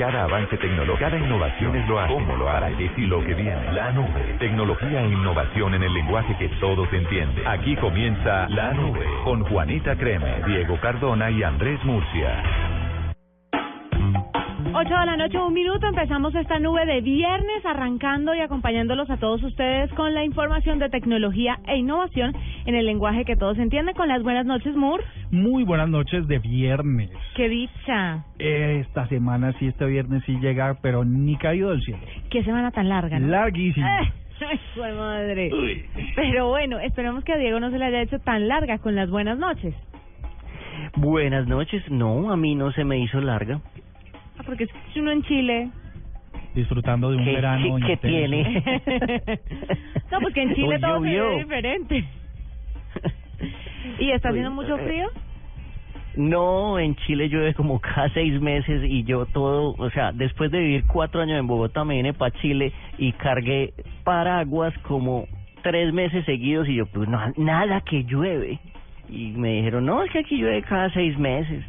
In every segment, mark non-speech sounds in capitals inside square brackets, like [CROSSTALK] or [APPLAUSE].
Cada avance tecnológico, cada innovación es lo hace. ¿Cómo lo hará? ¿Qué sí lo que viene? La nube. Tecnología e innovación en el lenguaje que todos entienden. Aquí comienza La Nube con Juanita Creme, Diego Cardona y Andrés Murcia. 8 de la noche, un minuto. Empezamos esta nube de viernes, arrancando y acompañándolos a todos ustedes con la información de tecnología e innovación en el lenguaje que todos entienden. Con las buenas noches, Moore. Muy buenas noches de viernes. Qué dicha. Esta semana sí, este viernes sí llega, pero ni caído del cielo. Qué semana tan larga, ¿no? Larguísima. Eh, Ay, su madre. Pero bueno, esperemos que a Diego no se le haya hecho tan larga con las buenas noches. Buenas noches. No, a mí no se me hizo larga. Ah, porque es uno en Chile. Disfrutando de un ¿Qué, verano intenso. tiene? [LAUGHS] no, porque en Chile todo se llovió. ve diferente. [LAUGHS] ¿Y está haciendo mucho eh, frío? No, en Chile llueve como cada seis meses y yo todo, o sea, después de vivir cuatro años en Bogotá me vine para Chile y cargué paraguas como tres meses seguidos y yo, pues no, nada que llueve. Y me dijeron, no, es que aquí llueve cada seis meses.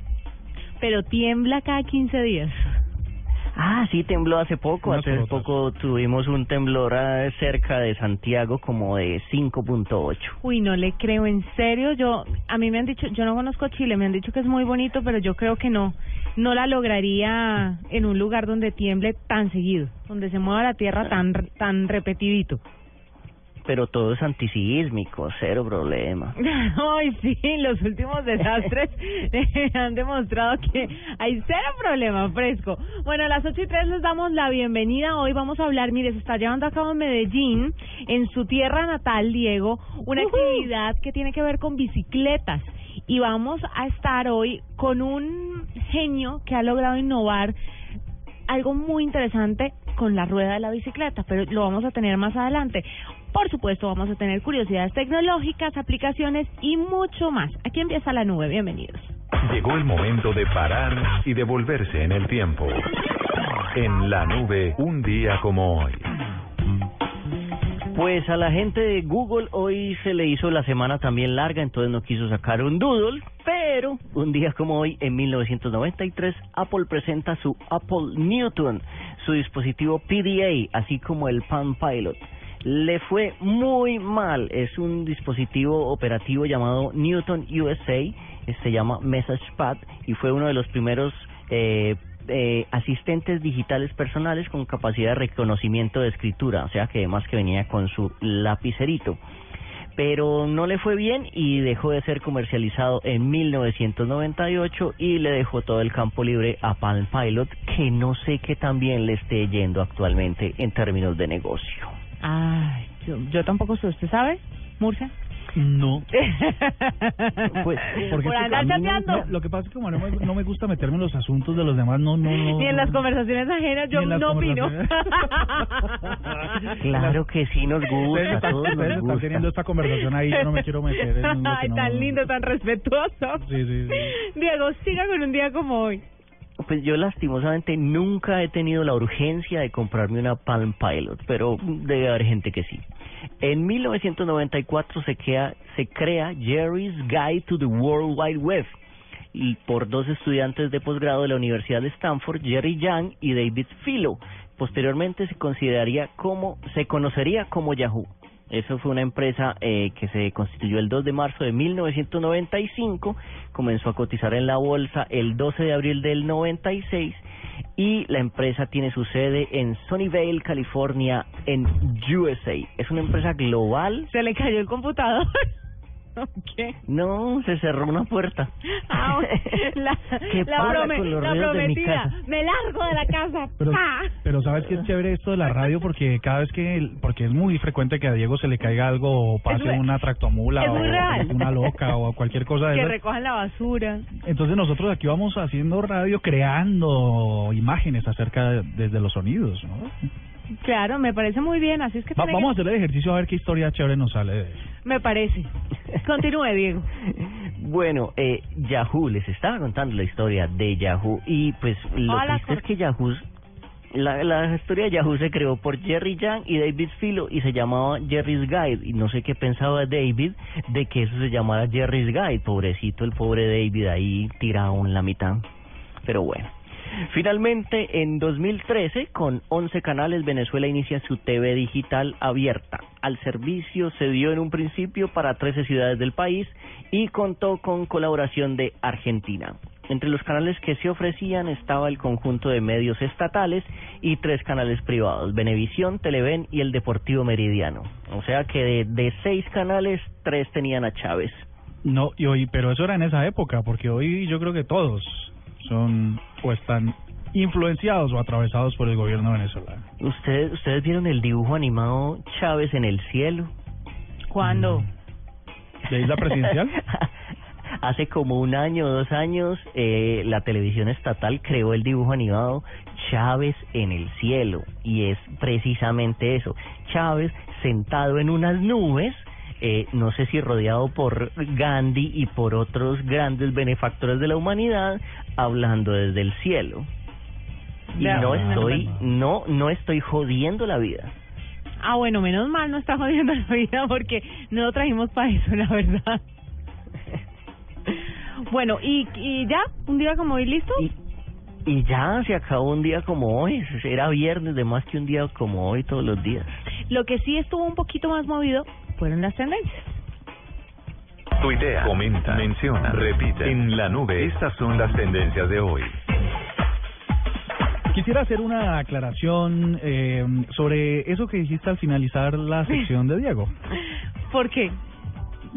Pero tiembla cada 15 días. Ah, sí, tembló hace poco. Hace poco tuvimos un temblor ah, cerca de Santiago como de 5.8. Uy, no le creo, en serio, yo, a mí me han dicho, yo no conozco Chile, me han dicho que es muy bonito, pero yo creo que no, no la lograría en un lugar donde tiemble tan seguido, donde se mueva la tierra tan, tan repetidito. Pero todo es antisísmico, cero problema. [LAUGHS] Ay, sí, los últimos desastres [LAUGHS] [LAUGHS] han demostrado que hay cero problema fresco. Bueno, a las ocho y tres les damos la bienvenida. Hoy vamos a hablar, mire, se está llevando a cabo en Medellín, en su tierra natal, Diego, una actividad que tiene que ver con bicicletas. Y vamos a estar hoy con un genio que ha logrado innovar algo muy interesante con la rueda de la bicicleta, pero lo vamos a tener más adelante. Por supuesto, vamos a tener curiosidades tecnológicas, aplicaciones y mucho más. Aquí empieza la nube, bienvenidos. Llegó el momento de parar y devolverse en el tiempo. En la nube, un día como hoy. Pues a la gente de Google hoy se le hizo la semana también larga, entonces no quiso sacar un doodle, pero un día como hoy, en 1993, Apple presenta su Apple Newton, su dispositivo PDA, así como el Palm Pilot. Le fue muy mal, es un dispositivo operativo llamado Newton USA, se llama MessagePad y fue uno de los primeros eh, eh, asistentes digitales personales con capacidad de reconocimiento de escritura, o sea que además que venía con su lapicerito. Pero no le fue bien y dejó de ser comercializado en 1998 y le dejó todo el campo libre a Palm Pilot, que no sé qué también le esté yendo actualmente en términos de negocio. Ay, yo, yo tampoco sé, ¿usted sabe, Murcia? No. [LAUGHS] Pues, Porque Por andar mí no- chateando. no, lo que pasa es que como no me, no me gusta meterme en los asuntos de los demás, no, no, no. Ni en las conversaciones ajenas yo no opino. Claro que sí nos Ustedes gusta, a están, todos ustedes nos están gusta. teniendo esta conversación ahí, yo no me quiero meter en [LAUGHS] Ay, no- tan lindo, tan respetuoso. Sí, sí, sí. Diego, siga con un día como hoy. Pues yo lastimosamente nunca he tenido la urgencia de comprarme una Palm Pilot, pero debe haber gente que sí. En 1994 se crea, se crea Jerry's Guide to the World Wide Web y por dos estudiantes de posgrado de la Universidad de Stanford, Jerry Yang y David Philo. Posteriormente se consideraría como, se conocería como Yahoo. Eso fue una empresa eh, que se constituyó el 2 de marzo de 1995, comenzó a cotizar en la bolsa el 12 de abril del 96 y la empresa tiene su sede en Sunnyvale, California, en USA. Es una empresa global. Se le cayó el computador. [LAUGHS] [LAUGHS] ¿Qué? No, se cerró una puerta. Ah, [LAUGHS] la, ¿Qué la, pasa prome- con los la ruidos de mi prometida. casa? Me largo de la casa. Pero, sabes que es chévere esto de la radio porque cada vez que, porque es muy frecuente que a Diego se le caiga algo o pase muy- una tractomula es o real. una loca o cualquier cosa de que esas. recojan la basura. Entonces nosotros aquí vamos haciendo radio creando imágenes acerca de, desde los sonidos, ¿no? Claro, me parece muy bien, así es que Va- tiene vamos a que- hacer el ejercicio a ver qué historia chévere nos sale de. Me parece. Continúe, Diego. [LAUGHS] Bueno, eh, Yahoo, les estaba contando la historia de Yahoo y pues lo Hola, triste es Jorge. que Yahoo, la, la historia de Yahoo se creó por Jerry Yang y David Philo y se llamaba Jerry's Guide y no sé qué pensaba David de que eso se llamara Jerry's Guide, pobrecito el pobre David ahí tirado en la mitad, pero bueno. Finalmente, en 2013, con 11 canales, Venezuela inicia su TV digital abierta. Al servicio se dio en un principio para 13 ciudades del país y contó con colaboración de Argentina. Entre los canales que se ofrecían estaba el conjunto de medios estatales y tres canales privados, Venevisión, Televen y el Deportivo Meridiano. O sea que de, de seis canales, tres tenían a Chávez. No, y hoy, pero eso era en esa época, porque hoy yo creo que todos son o están influenciados o atravesados por el gobierno venezolano. ¿Ustedes, ¿Ustedes vieron el dibujo animado Chávez en el cielo? ¿Cuándo? ¿De isla presidencial? [LAUGHS] Hace como un año o dos años, eh, la televisión estatal creó el dibujo animado Chávez en el cielo. Y es precisamente eso. Chávez sentado en unas nubes, eh, no sé si rodeado por Gandhi y por otros grandes benefactores de la humanidad, hablando desde el cielo. Y no estoy, no, no estoy jodiendo la vida. Ah, bueno, menos mal no está jodiendo la vida porque no lo trajimos para eso, la verdad. [LAUGHS] Bueno, y, y ya, un día como hoy, ¿listo? Y, y ya se acabó un día como hoy. Era viernes de más que un día como hoy todos los días. Lo que sí estuvo un poquito más movido fueron las tendencias. Tuitea, comenta, menciona, repite. En la nube, estas son las tendencias de hoy. Quisiera hacer una aclaración eh, sobre eso que dijiste al finalizar la sección de Diego. ¿Por qué?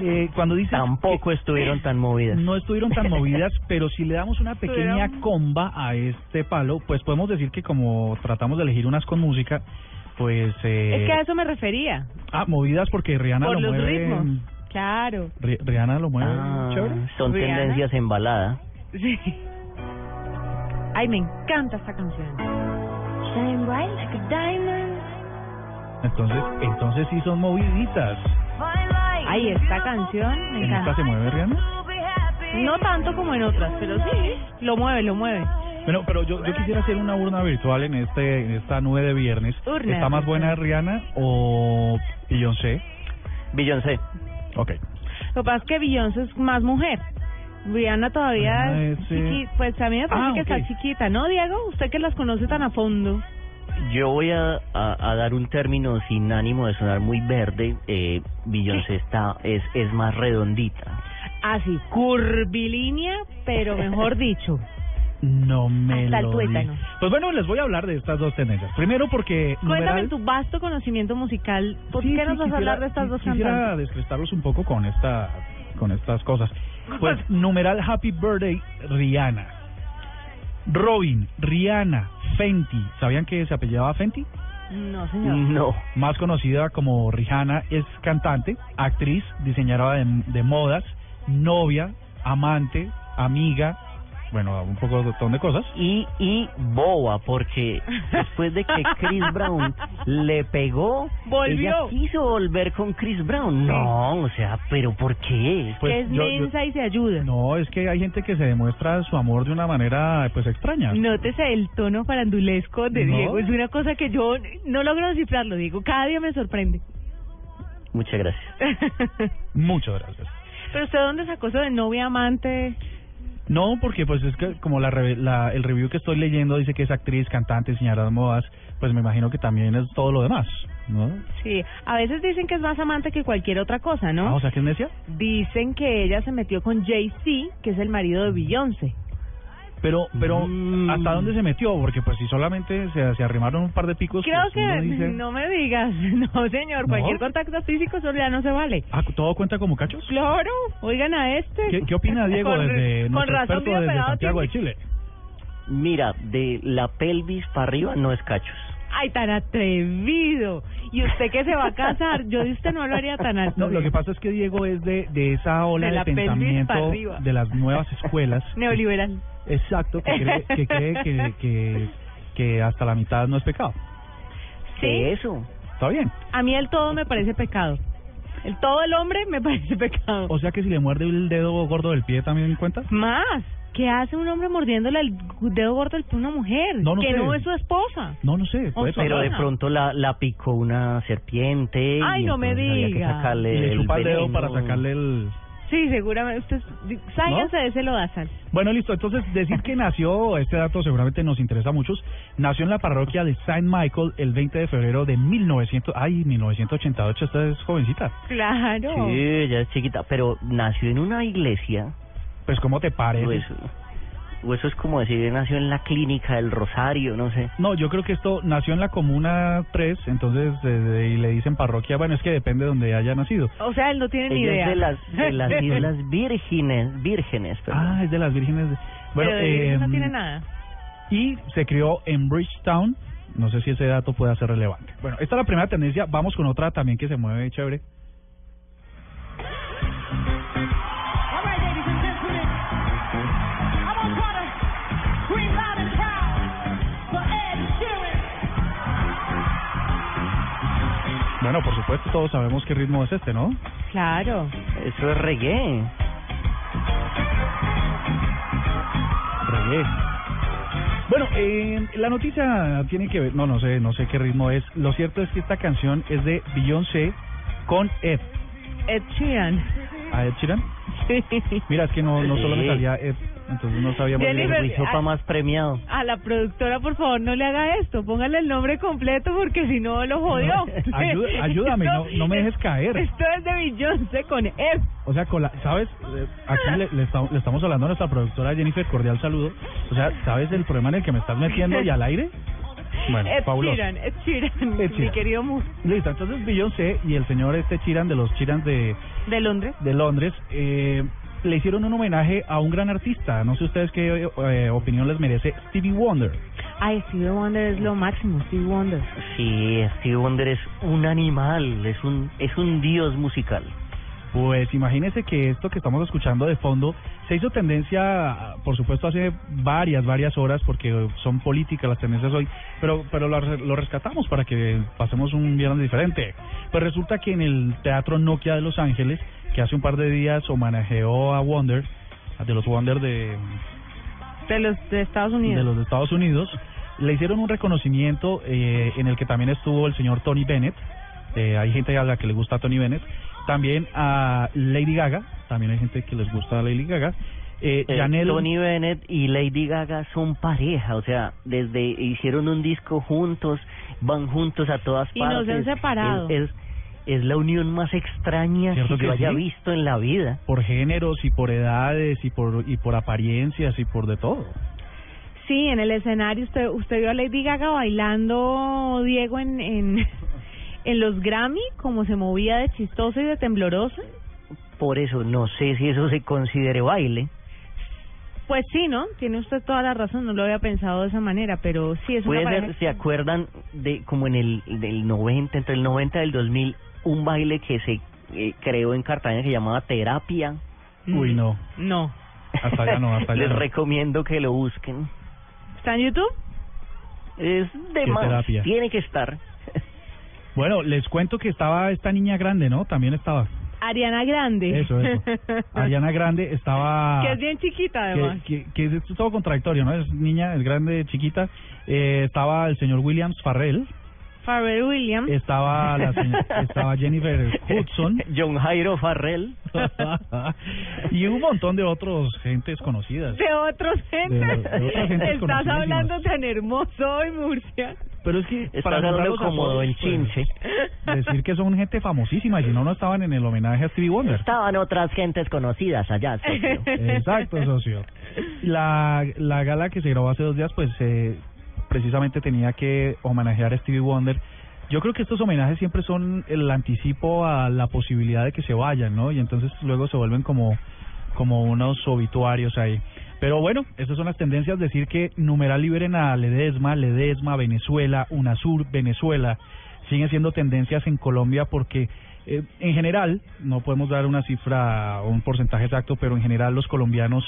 Eh, cuando dices Tampoco estuvieron tan movidas. no estuvieron tan movidas, [LAUGHS] pero si le damos una pequeña comba a este palo, pues podemos decir que como tratamos de elegir unas con música, pues... Eh, Es que a eso me refería. Ah, movidas porque Rihanna Por lo los mueve... ritmos. Claro. Ri- Rihanna lo mueve Ah, chévere. son Rihanna. tendencias en balada. Sí. Ay, me encanta esta canción. Shine bright like a diamond. Entonces, entonces sí son moviditas. Ay, esta canción me ¿En esta encanta. se mueve Rihanna? No tanto como en otras, pero sí, lo mueve, lo mueve. Bueno, pero yo, yo quisiera hacer una urna virtual en este en esta nube de viernes. Urna ¿Está más buena Rihanna o Beyoncé? Beyoncé. Ok. Lo que pasa es que Beyoncé es más mujer. Rihanna todavía Ah, es ese- chiqui- Pues a mí me parece Ah, que está chiquita, ¿no, Diego? Usted que las conoce tan a fondo. Yo voy a, a, a dar un término sin ánimo de sonar muy verde. Eh, Beyoncé está, es, es más redondita. Así, curvilínea, pero mejor [LAUGHS] dicho. No me Hasta el lo tuétano. Pues bueno, les voy a hablar de estas dos tendencias. Primero porque Cuéntame numeral- tu vasto conocimiento musical. ¿Por Sí, qué sí, nos vas a quisiera- hablar de estas dos Quisiera cantantes? descrestarlos un poco con esta con estas cosas. Pues numeral Happy Birthday Rihanna. Robin, Rihanna, Fenty. ¿Sabían que se apellidaba Fenty? No, señor. No. Más conocida como Rihanna, es cantante, actriz, diseñadora de, de modas, novia, amante, amiga, bueno, un poco de montón de cosas. Y, y boba, porque después de que Chris Brown le pegó, Volvió. ella quiso volver con Chris Brown. No, o sea, ¿pero por qué? Pues que es yo- yo- mensa y se ayuda. No, es que hay gente que se demuestra su amor de una manera pues extraña. Nótese el tono farandulesco de No. Diego. Es una cosa que yo no logro descifrarlo, Diego. Cada día me sorprende. Muchas gracias. [LAUGHS] Muchas gracias. Pero usted, ¿dónde sacó eso de novia amante? No, porque pues es que como la, la el review que estoy leyendo dice que es actriz, cantante, diseñadora de modas, pues me imagino que también es todo lo demás, ¿no? Sí, a veces dicen que es más amante que cualquier otra cosa, ¿no? Ah, o sea, que es necia. Dicen que ella se metió con Jay-Z, que es el marido de Beyoncé. Pero, pero, Mm. ¿hasta dónde se metió? Porque pues si solamente se, se arrimaron un par de picos, Creo pues, uno que dice, no me digas, [LAUGHS] no señor, ¿No? cualquier contacto físico solo ya no se vale. Ah, ¿todo cuenta como cachos? Claro, oigan a este. ¿Qué, qué opina [LAUGHS] Diego Con- desde con nuestro razón experto desde Santiago de. Chile? Mira, de la pelvis para arriba no es cachos. Ay, tan atrevido. Y usted que se va a casar, yo de usted no lo haría tan alto. No, lo que pasa es que Diego es de, de esa ola De pensamiento de las nuevas escuelas. [LAUGHS] Neoliberal. Exacto, que cree que, [LAUGHS] cree que, que, que hasta la mitad no es pecado. ¿Qué eso? ¿Está bien? A mí el todo me parece pecado. El todo el hombre me [LAUGHS] parece pecado. O sea que si le muerde el dedo gordo del pie también cuenta. Más. ¿Qué hace un hombre mordiéndole el dedo gordo a una mujer? No, no que sé. no es su esposa. No, no sé. Puede Pero de pronto la, la picó una serpiente. Ay, y no me entonces había que diga. y le el chupa el dedo para sacarle el... Sí, seguramente. Usted, sáyanse de ese lodazal. Bueno, listo. Entonces, decir que nació, [LAUGHS] este dato seguramente nos interesa a muchos, nació en la parroquia de Saint Michael el 20 de febrero de 1900. Ay, 1988, esta es jovencita. Claro. Sí, ella es chiquita, pero nació en una iglesia. Pues, ¿cómo te parece? O eso, o eso es como decir, nació en la clínica del Rosario, no sé. No, yo creo que esto nació en la Comuna 3, entonces y le dicen parroquia, bueno, es que depende de donde haya nacido. O sea, él no tiene ni idea. es de las, de las [LAUGHS] Islas Vírgenes, vírgenes, perdón. Ah, es de las vírgenes. de- Bueno, Pero de eh, no tiene nada. y se crió en Bridgetown. No sé si ese dato pueda ser relevante. Bueno, esta es la primera tendencia. Vamos con otra también que se mueve chévere. Bueno, por supuesto, todos sabemos qué ritmo es este, ¿no? Claro. Eso es reggae. Reggae. Bueno, eh, la noticia tiene que ver, no, no sé, no sé qué ritmo es. Lo cierto es que esta canción es de Beyoncé con Ed. Ed Sheeran. ¿A Ed Sheeran? [LAUGHS] Sí. Mira, es que no, no solo me salía Ed, entonces no sabíamos Jennifer. El Bisopa ah, más premiado. A la productora, por favor, no le haga esto. Póngale el nombre completo porque si no lo jodió. [LAUGHS] Ayú- ayúdame, no- no me dejes caer. Esto es de Beyoncé con Ed. O sea, con la, ¿sabes? Eh, Aquí le, le esta- le estamos hablando a nuestra productora Jennifer, cordial saludo. O sea, ¿sabes el problema en el que me estás metiendo y al aire? Bueno, Ed fabuloso. Ed Sheeran, Ed mi querido Mus Listo, entonces Beyoncé y el señor este Chiran de los Chirans de, de Londres. de Londres eh, le hicieron un homenaje a un gran artista. No sé ustedes qué eh, opinión les merece Stevie Wonder. Ay, Stevie Wonder es lo máximo, Stevie Wonder. Sí, Stevie Wonder es un animal, es un, es un dios musical. Pues imagínese que esto que estamos escuchando de fondo se hizo tendencia, por supuesto, hace varias, varias horas, porque son políticas las tendencias hoy, pero, pero lo, re- lo rescatamos para que pasemos un viernes diferente. Pues resulta que en el Teatro Nokia de Los Ángeles, que hace un par de días homenajeó a Wonder, de los Wonder de, De los de Estados de Unidos. los de Estados Unidos, le hicieron un reconocimiento eh, en el que también estuvo el señor Tony Bennett. Eh, hay gente a la que le gusta Tony Bennett. También a Lady Gaga. También hay gente que les gusta a Lady Gaga. Eh, Eh, Janelle- Tony Bennett y Lady Gaga son pareja, o sea, desde hicieron un disco juntos, van juntos a todas Y no partes. se han separado. Es, es, es la unión más extraña ¿Cierto que que yo haya sí? visto en la vida. por géneros y por edades y por y por apariencias y por de todo. Sí, en el escenario usted usted vio a Lady Gaga bailando Diego en en, en los Grammy, como se movía de chistosa y de temblorosa. Por eso no sé si eso se considere baile. Pues sí, ¿no? Tiene usted toda la razón, no lo había pensado de esa manera, pero sí es una Puede ser, ¿se acuerdan de como en el del 90, entre el 90 y el 2000, un baile que se eh, creó en Cartagena que se llamaba Terapia? Uy, no. No. Hasta allá no, hasta [LAUGHS] allá Les no. recomiendo que lo busquen. ¿Está en YouTube? Es de ¿Qué más, terapia? tiene que estar. Bueno, les cuento que estaba esta niña grande, ¿no? También estaba. Ariana Grande. Eso, eso. [LAUGHS] Ariana Grande estaba... que es bien chiquita, además. que, que, que es todo contradictorio, ¿no? Es niña, es grande, chiquita. Eh, estaba el señor Williams Farrell, Pharrell Williams. estaba la señora- estaba Jennifer Hudson [LAUGHS] John Jairo Farrell. [LAUGHS] y un montón de otros gentes conocidas. De otros gente. De- de otras gentes Estás hablando tan hermoso hoy, Murcia. Pero es que Estás para hablando como Don pues, Chinche. decir que son gente famosísima y si no no estaban en el homenaje a Stevie Wonder. Estaban otras gentes conocidas allá, socio. Exacto, socio. La, la gala que se grabó hace dos días, pues eh, precisamente tenía que homenajear a Stevie Wonder. Yo creo que estos homenajes siempre son el anticipo a la posibilidad de que se vayan, ¿no? Y entonces luego se vuelven como, como unos obituarios ahí. Pero bueno, esas son las tendencias, decir que numeral liberen a Ledesma, Ledesma, Venezuela, UNASUR, Venezuela, siguen siendo tendencias en Colombia porque eh, en general, no podemos dar una cifra o un porcentaje exacto, pero en general los colombianos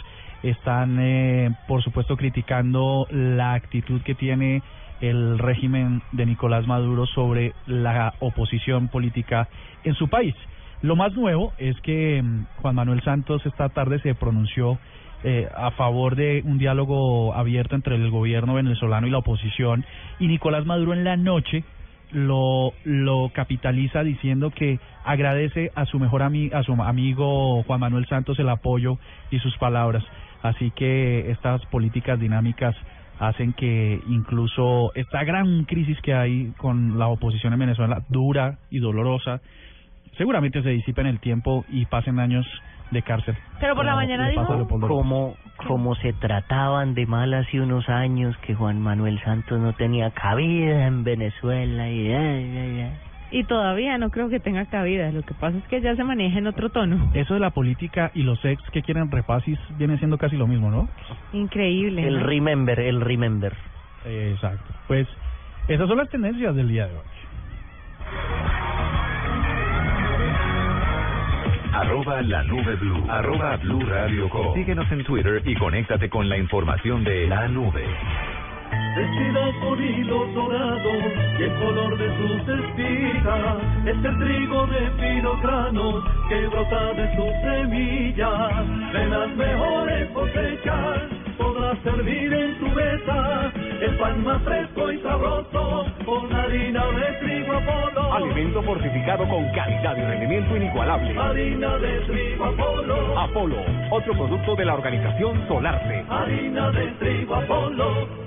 están, eh, por supuesto, criticando la actitud que tiene el régimen de Nicolás Maduro sobre la oposición política en su país. Lo más nuevo es que mm, Juan Manuel Santos esta tarde se pronunció eh, a favor de un diálogo abierto entre el gobierno venezolano y la oposición y Nicolás Maduro en la noche lo, lo capitaliza diciendo que agradece a su mejor ami a su amigo Juan Manuel Santos el apoyo y sus palabras. Así que estas políticas dinámicas hacen que incluso esta gran crisis que hay con la oposición en Venezuela, dura y dolorosa, seguramente se disipe en el tiempo y pasen años de cárcel. Pero por la mañana dijo-. Como, como se trataban de mal hace unos años que Juan Manuel Santos no tenía cabida en Venezuela y ay. Y todavía no creo que tenga cabida. Lo que pasa es que ya se maneja en otro tono. Eso de la política y los ex que quieren repasis viene siendo casi lo mismo, ¿no? Increíble. El ¿no? remember, el remember. Exacto. Pues esas son las tendencias del día de hoy. Arroba la nube blue. Arroba blue radio com. Síguenos en Twitter y conéctate con la información de la nube. Vestida con hilos dorados y el color de sus espigas es el trigo de finos granos que brota de sus semillas. De las mejores cosechas podrás servir en tu mesa el pan más fresco y sabroso con harina de trigo Apolo. Alimento fortificado con calidad y rendimiento inigualable. Harina de trigo Apolo. Apolo, otro producto de la organización Solarte. Harina de trigo Apolo.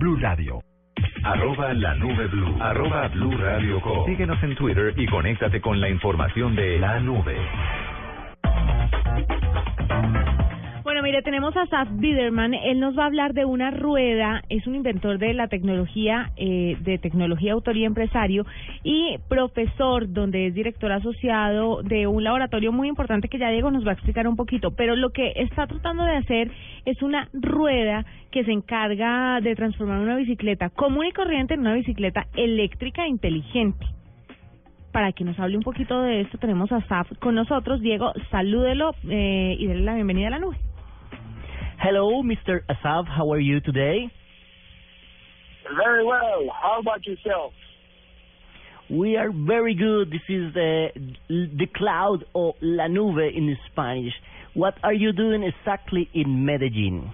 Blue Radio. Arroba la nube blue. Arroba blue radio com. Síguenos en Twitter y conéctate con la información de la nube. Tenemos a Saf Biderman. Él nos va a hablar de una rueda. Es un inventor de la tecnología, eh, de tecnología, autor y empresario, y profesor, donde es director asociado de un laboratorio muy importante que ya Diego nos va a explicar un poquito. Pero lo que está tratando de hacer es una rueda que se encarga de transformar una bicicleta común y corriente en una bicicleta eléctrica inteligente. Para que nos hable un poquito de esto, tenemos a Saf con nosotros. Diego, salúdelo eh, y déle la bienvenida a la nube. Hello, Mr. Asaf, how are you today? Very well. How about yourself? We are very good. This is the the cloud or la nube in Spanish. What are you doing exactly in Medellin?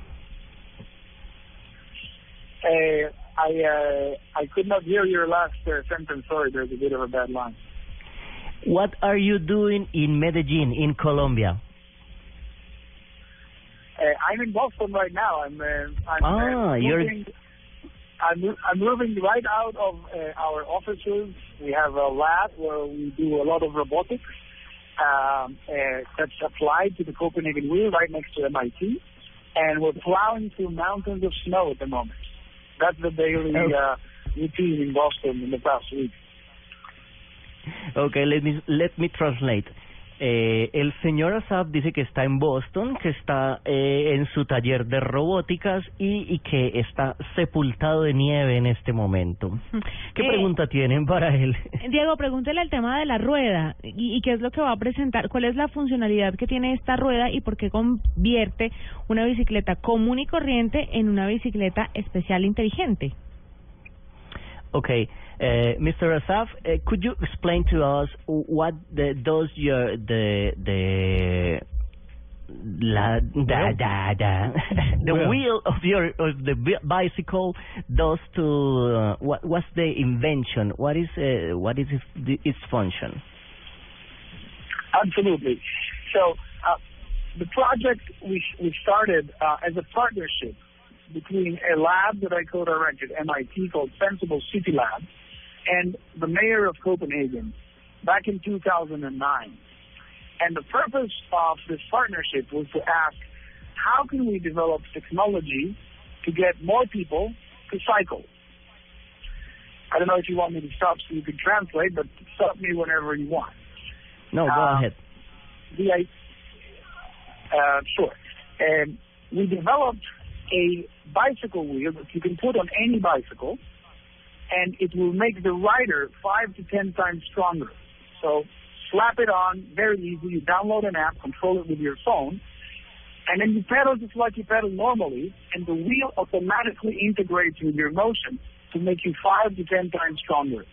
Uh, I uh, I could not hear your last uh, sentence. Sorry, there's a bit of a bad line. What are you doing in Medellin, in Colombia? Uh, I'm in Boston right now. I'm uh, I'm Ah, uh, you're- moving. I'm I'm moving right out of uh, our offices. We have a lab where we do a lot of robotics. Um, uh, that's applied to the Copenhagen Wheel right next to MIT, and we're plowing through mountains of snow at the moment. That's the daily Oh. uh, routine in Boston in the past week. Okay, let me let me translate. Eh, el señor Asaf dice que está en Boston, que está eh, en su taller de robóticas y, y que está sepultado de nieve en este momento. ¿Qué Eh, pregunta tienen para él? [LAUGHS] Diego, pregúntele el tema de la rueda y, y qué es lo que va a presentar, cuál es la funcionalidad que tiene esta rueda y por qué convierte una bicicleta común y corriente en una bicicleta especial inteligente. Okay, uh, Mr. Asaf, uh, could you explain to us what the, does your the the la da da da [LAUGHS] the Wheel. wheel of your of the bicycle does to uh, what what's the invention? What is uh, what is its, its function? Absolutely. So uh, the project we we started uh, as a partnership between a lab that I co-directed MIT called Sensible City Lab and the mayor of Copenhagen back in 2009. And the purpose of this partnership was to ask, how can we develop technology to get more people to cycle? I don't know if you want me to stop so you can translate, but stop me whenever you want. No, go Uh, ahead. the uh, sure. And we developed a bicycle wheel that you can put on any bicycle, and it will make the rider five to ten times stronger. So slap it on, very easy. You download an app, control it with your phone, and then you pedal just like you pedal normally, and the wheel automatically integrates with your motion to make you five to ten times stronger.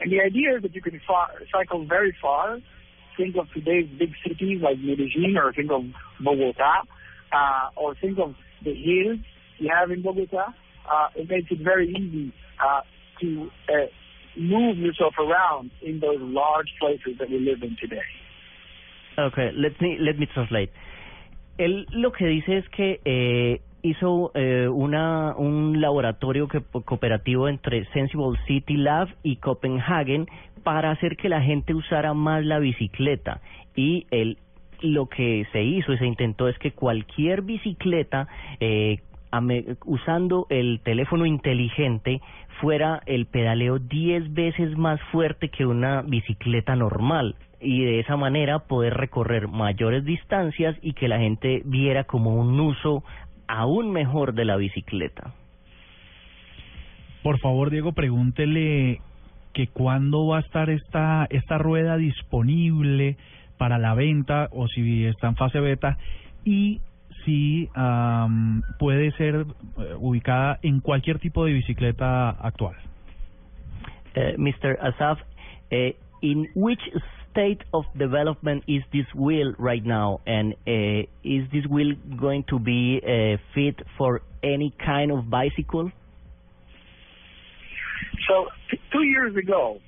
And the idea is that you can far, cycle very far. Think of today's big cities like Medellin, or think of Bogota, uh, or think of the hills you have in Bogota. Uh, it makes it very easy uh, to uh, move yourself around in those large places that we live in today. Okay, let me let me translate. Él lo que dice es que eh, hizo eh, una un laboratorio que, cooperativo entre Sensible City Lab y Copenhagen para hacer que la gente usara más la bicicleta y él lo que se hizo y se intentó es que cualquier bicicleta eh, usando el teléfono inteligente fuera el pedaleo 10 veces más fuerte que una bicicleta normal y de esa manera poder recorrer mayores distancias y que la gente viera como un uso aún mejor de la bicicleta. Por favor, Diego, pregúntele que cuándo va a estar esta esta rueda disponible para la venta o si está en fase beta y si am, puede ser eh, ubicada en cualquier tipo de bicicleta actual. Uh, Mr. Asaf, uh, in which state of development is this wheel right now? And uh, is this wheel going to be uh, fit for any kind of bicycle? So two years ago,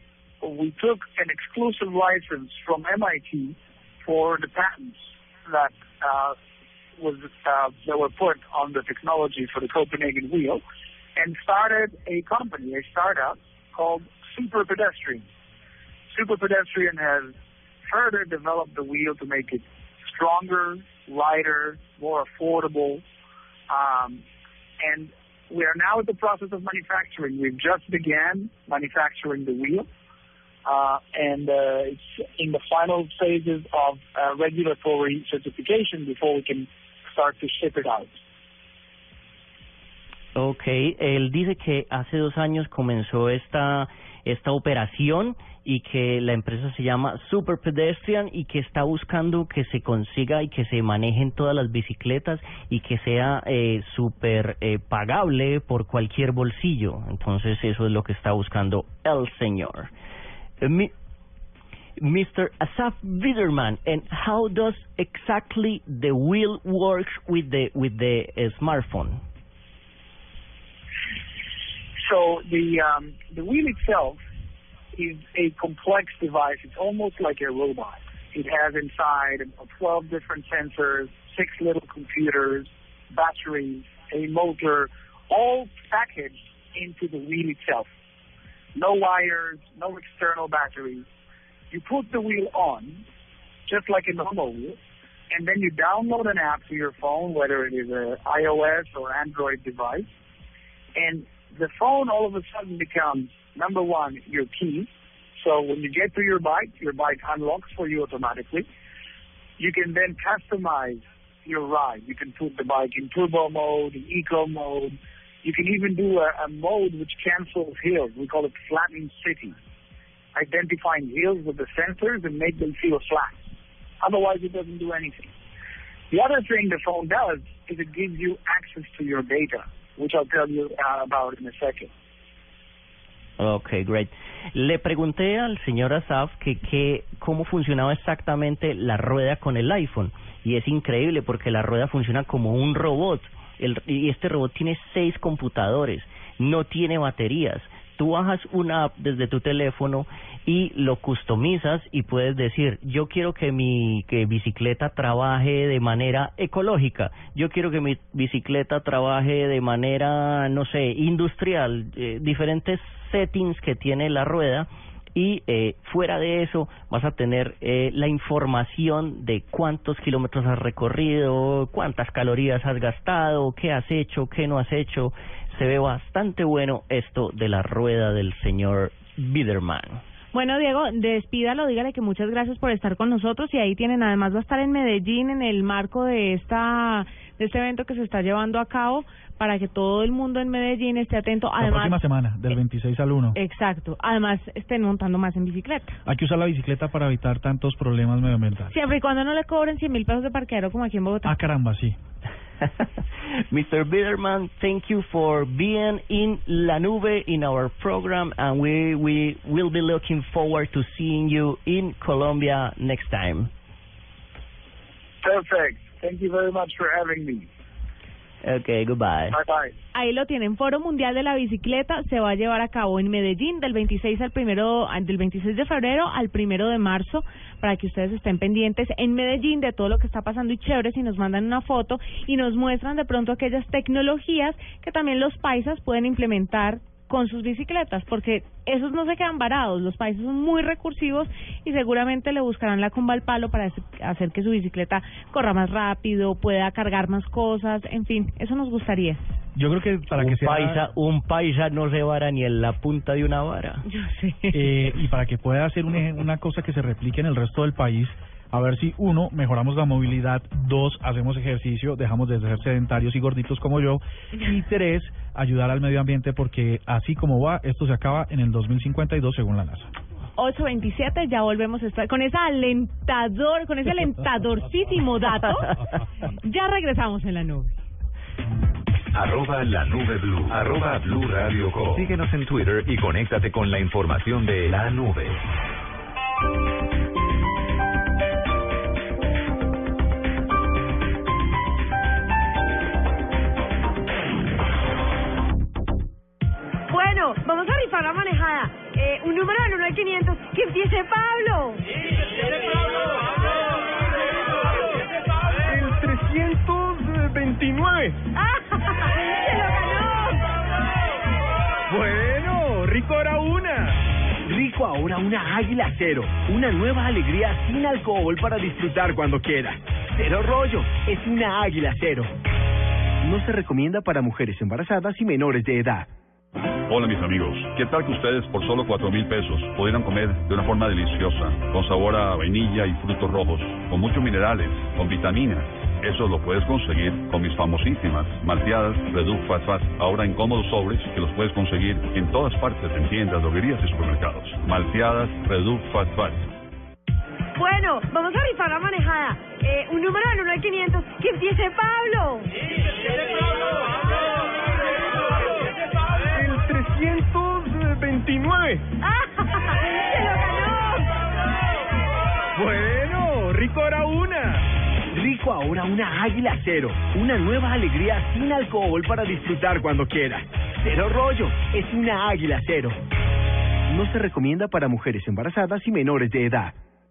we took an exclusive license from MIT for the patents that uh, was uh, that were put on the technology for the Copenhagen wheel, and started a company, a startup called Super Pedestrian. Super Pedestrian has further developed the wheel to make it stronger, lighter, more affordable, um, and we are now in the process of manufacturing. We've just began manufacturing the wheel, uh, and uh, it's in the final phases of uh, regulatory certification before we can start. Okay, él dice que hace dos años comenzó esta esta operación y que la empresa se llama Super Pedestrian y que está buscando que se consiga y que se manejen todas las bicicletas y que sea eh, súper eh, pagable por cualquier bolsillo. Entonces eso es lo que está buscando el señor. Eh, Mr. Asaf Widerman, and how does exactly the wheel works with the with the uh, smartphone? So the um, the wheel itself is a complex device. It's almost like a robot. It has inside uh, 12 different sensors, six little computers, batteries, a motor, all packaged into the wheel itself. No wires, no external batteries. You put the wheel on, just like a normal wheel, and then you download an app to your phone, whether it is a iOS or Android device, and the phone all of a sudden becomes number one your key. So when you get to your bike, your bike unlocks for you automatically. You can then customize your ride. You can put the bike in turbo mode, in eco mode. You can even do a, a mode which cancels hills. We call it flattening city, identifying hills with the sensors and make them feel flat. Otherwise, it doesn't do anything. The other thing the phone does is it gives you access to your data, which I'll tell you uh, about in a second. Okay, great. Le pregunté al señor Asaf que, que cómo funcionaba exactamente la rueda con el iPhone y es increíble porque la rueda funciona como un robot y este robot tiene seis computadores, no tiene baterías. Tú bajas una app desde tu teléfono y lo customizas y puedes decir, yo quiero que mi bicicleta trabaje de manera ecológica, yo quiero que mi bicicleta trabaje de manera, no sé, industrial, eh, diferentes settings que tiene la rueda y eh, fuera de eso vas a tener eh, la información de cuántos kilómetros has recorrido, cuántas calorías has gastado, qué has hecho, qué no has hecho. Se ve bastante bueno esto de la rueda del señor Biderman. Bueno, Diego, despídalo, dígale que muchas gracias por estar con nosotros y ahí tienen, además va a estar en Medellín en el marco de esta de este evento que se está llevando a cabo para que todo el mundo en Medellín esté atento. la Además, próxima semana, del 26 al 1. exacto. Además, estén montando más en bicicleta. Hay que usar la bicicleta para evitar tantos problemas medioambientales. Siempre y cuando no le cobren 100 mil pesos de parqueadero como aquí en Bogotá. Ah, caramba, sí. [LAUGHS] Mr. Biderman, thank you for being in La Nube in our program, and we we will be looking forward to seeing you in Colombia next time. Perfect. Thank you very much for having me. Okay, goodbye. Bye bye. Ahí lo tienen. Foro Mundial de la Bicicleta se va a llevar a cabo en Medellín del 26 al primero, del 26 de febrero al primero de marzo para que ustedes estén pendientes en Medellín de todo lo que está pasando y chévere si nos mandan una foto y nos muestran de pronto aquellas tecnologías que también los paisas pueden implementar con sus bicicletas, porque esos no se quedan varados, los países son muy recursivos y seguramente le buscarán la comba al palo para hacer- hacer que su bicicleta corra más rápido, pueda cargar más cosas, en fin, eso nos gustaría. Yo creo que para que un sea paisa, un paisa no se vara ni en la punta de una vara. Yo sé. eh, y para que pueda ser un eje- una cosa que se replique en el resto del país, a ver si uno mejoramos la movilidad, dos hacemos ejercicio, dejamos de ser sedentarios y gorditos como yo, y [LAUGHS] tres ayudar al medio ambiente porque así como va esto se acaba en el 2052 según la NASA. 827, ya volvemos a estar con ese alentador, con ese alentadorcísimo dato. [LAUGHS] Ya regresamos en la nube. Arroba la nube blue. Arroba blue radio com. Síguenos en Twitter y conéctate con la información de la nube. Bueno, vamos a rifar la manejada. Eh, un número del 1 al 500. ¡Que empiece Pablo! El 329. ¡Ah! [LAUGHS] ¡Se lo ganó! Bueno, rico ahora una. Rico ahora una águila cero. Una nueva alegría sin alcohol para disfrutar cuando quiera. Cero rollo. Es una águila cero. No se recomienda para mujeres embarazadas y menores de edad. Hola mis amigos, ¿qué tal que ustedes por solo cuatro mil pesos pudieran comer de una forma deliciosa, con sabor a vainilla y frutos rojos, con muchos minerales, con vitaminas? Eso lo puedes conseguir con mis famosísimas malteadas Reduc Fast Fast, ahora en cómodos sobres que los puedes conseguir en todas partes, en tiendas, droguerías y supermercados. Malteadas Reduc Fast Fast. Bueno, vamos a rifar la manejada. Eh, un número del 1 al 500. ¡Que empiece Pablo! El 329. ¡Ah! [LAUGHS] ¡Se lo ganó! Bueno, rico ahora una. Rico ahora una águila cero. Una nueva alegría sin alcohol para disfrutar cuando quiera. Cero rollo. Es una águila cero. No se recomienda para mujeres embarazadas y menores de edad.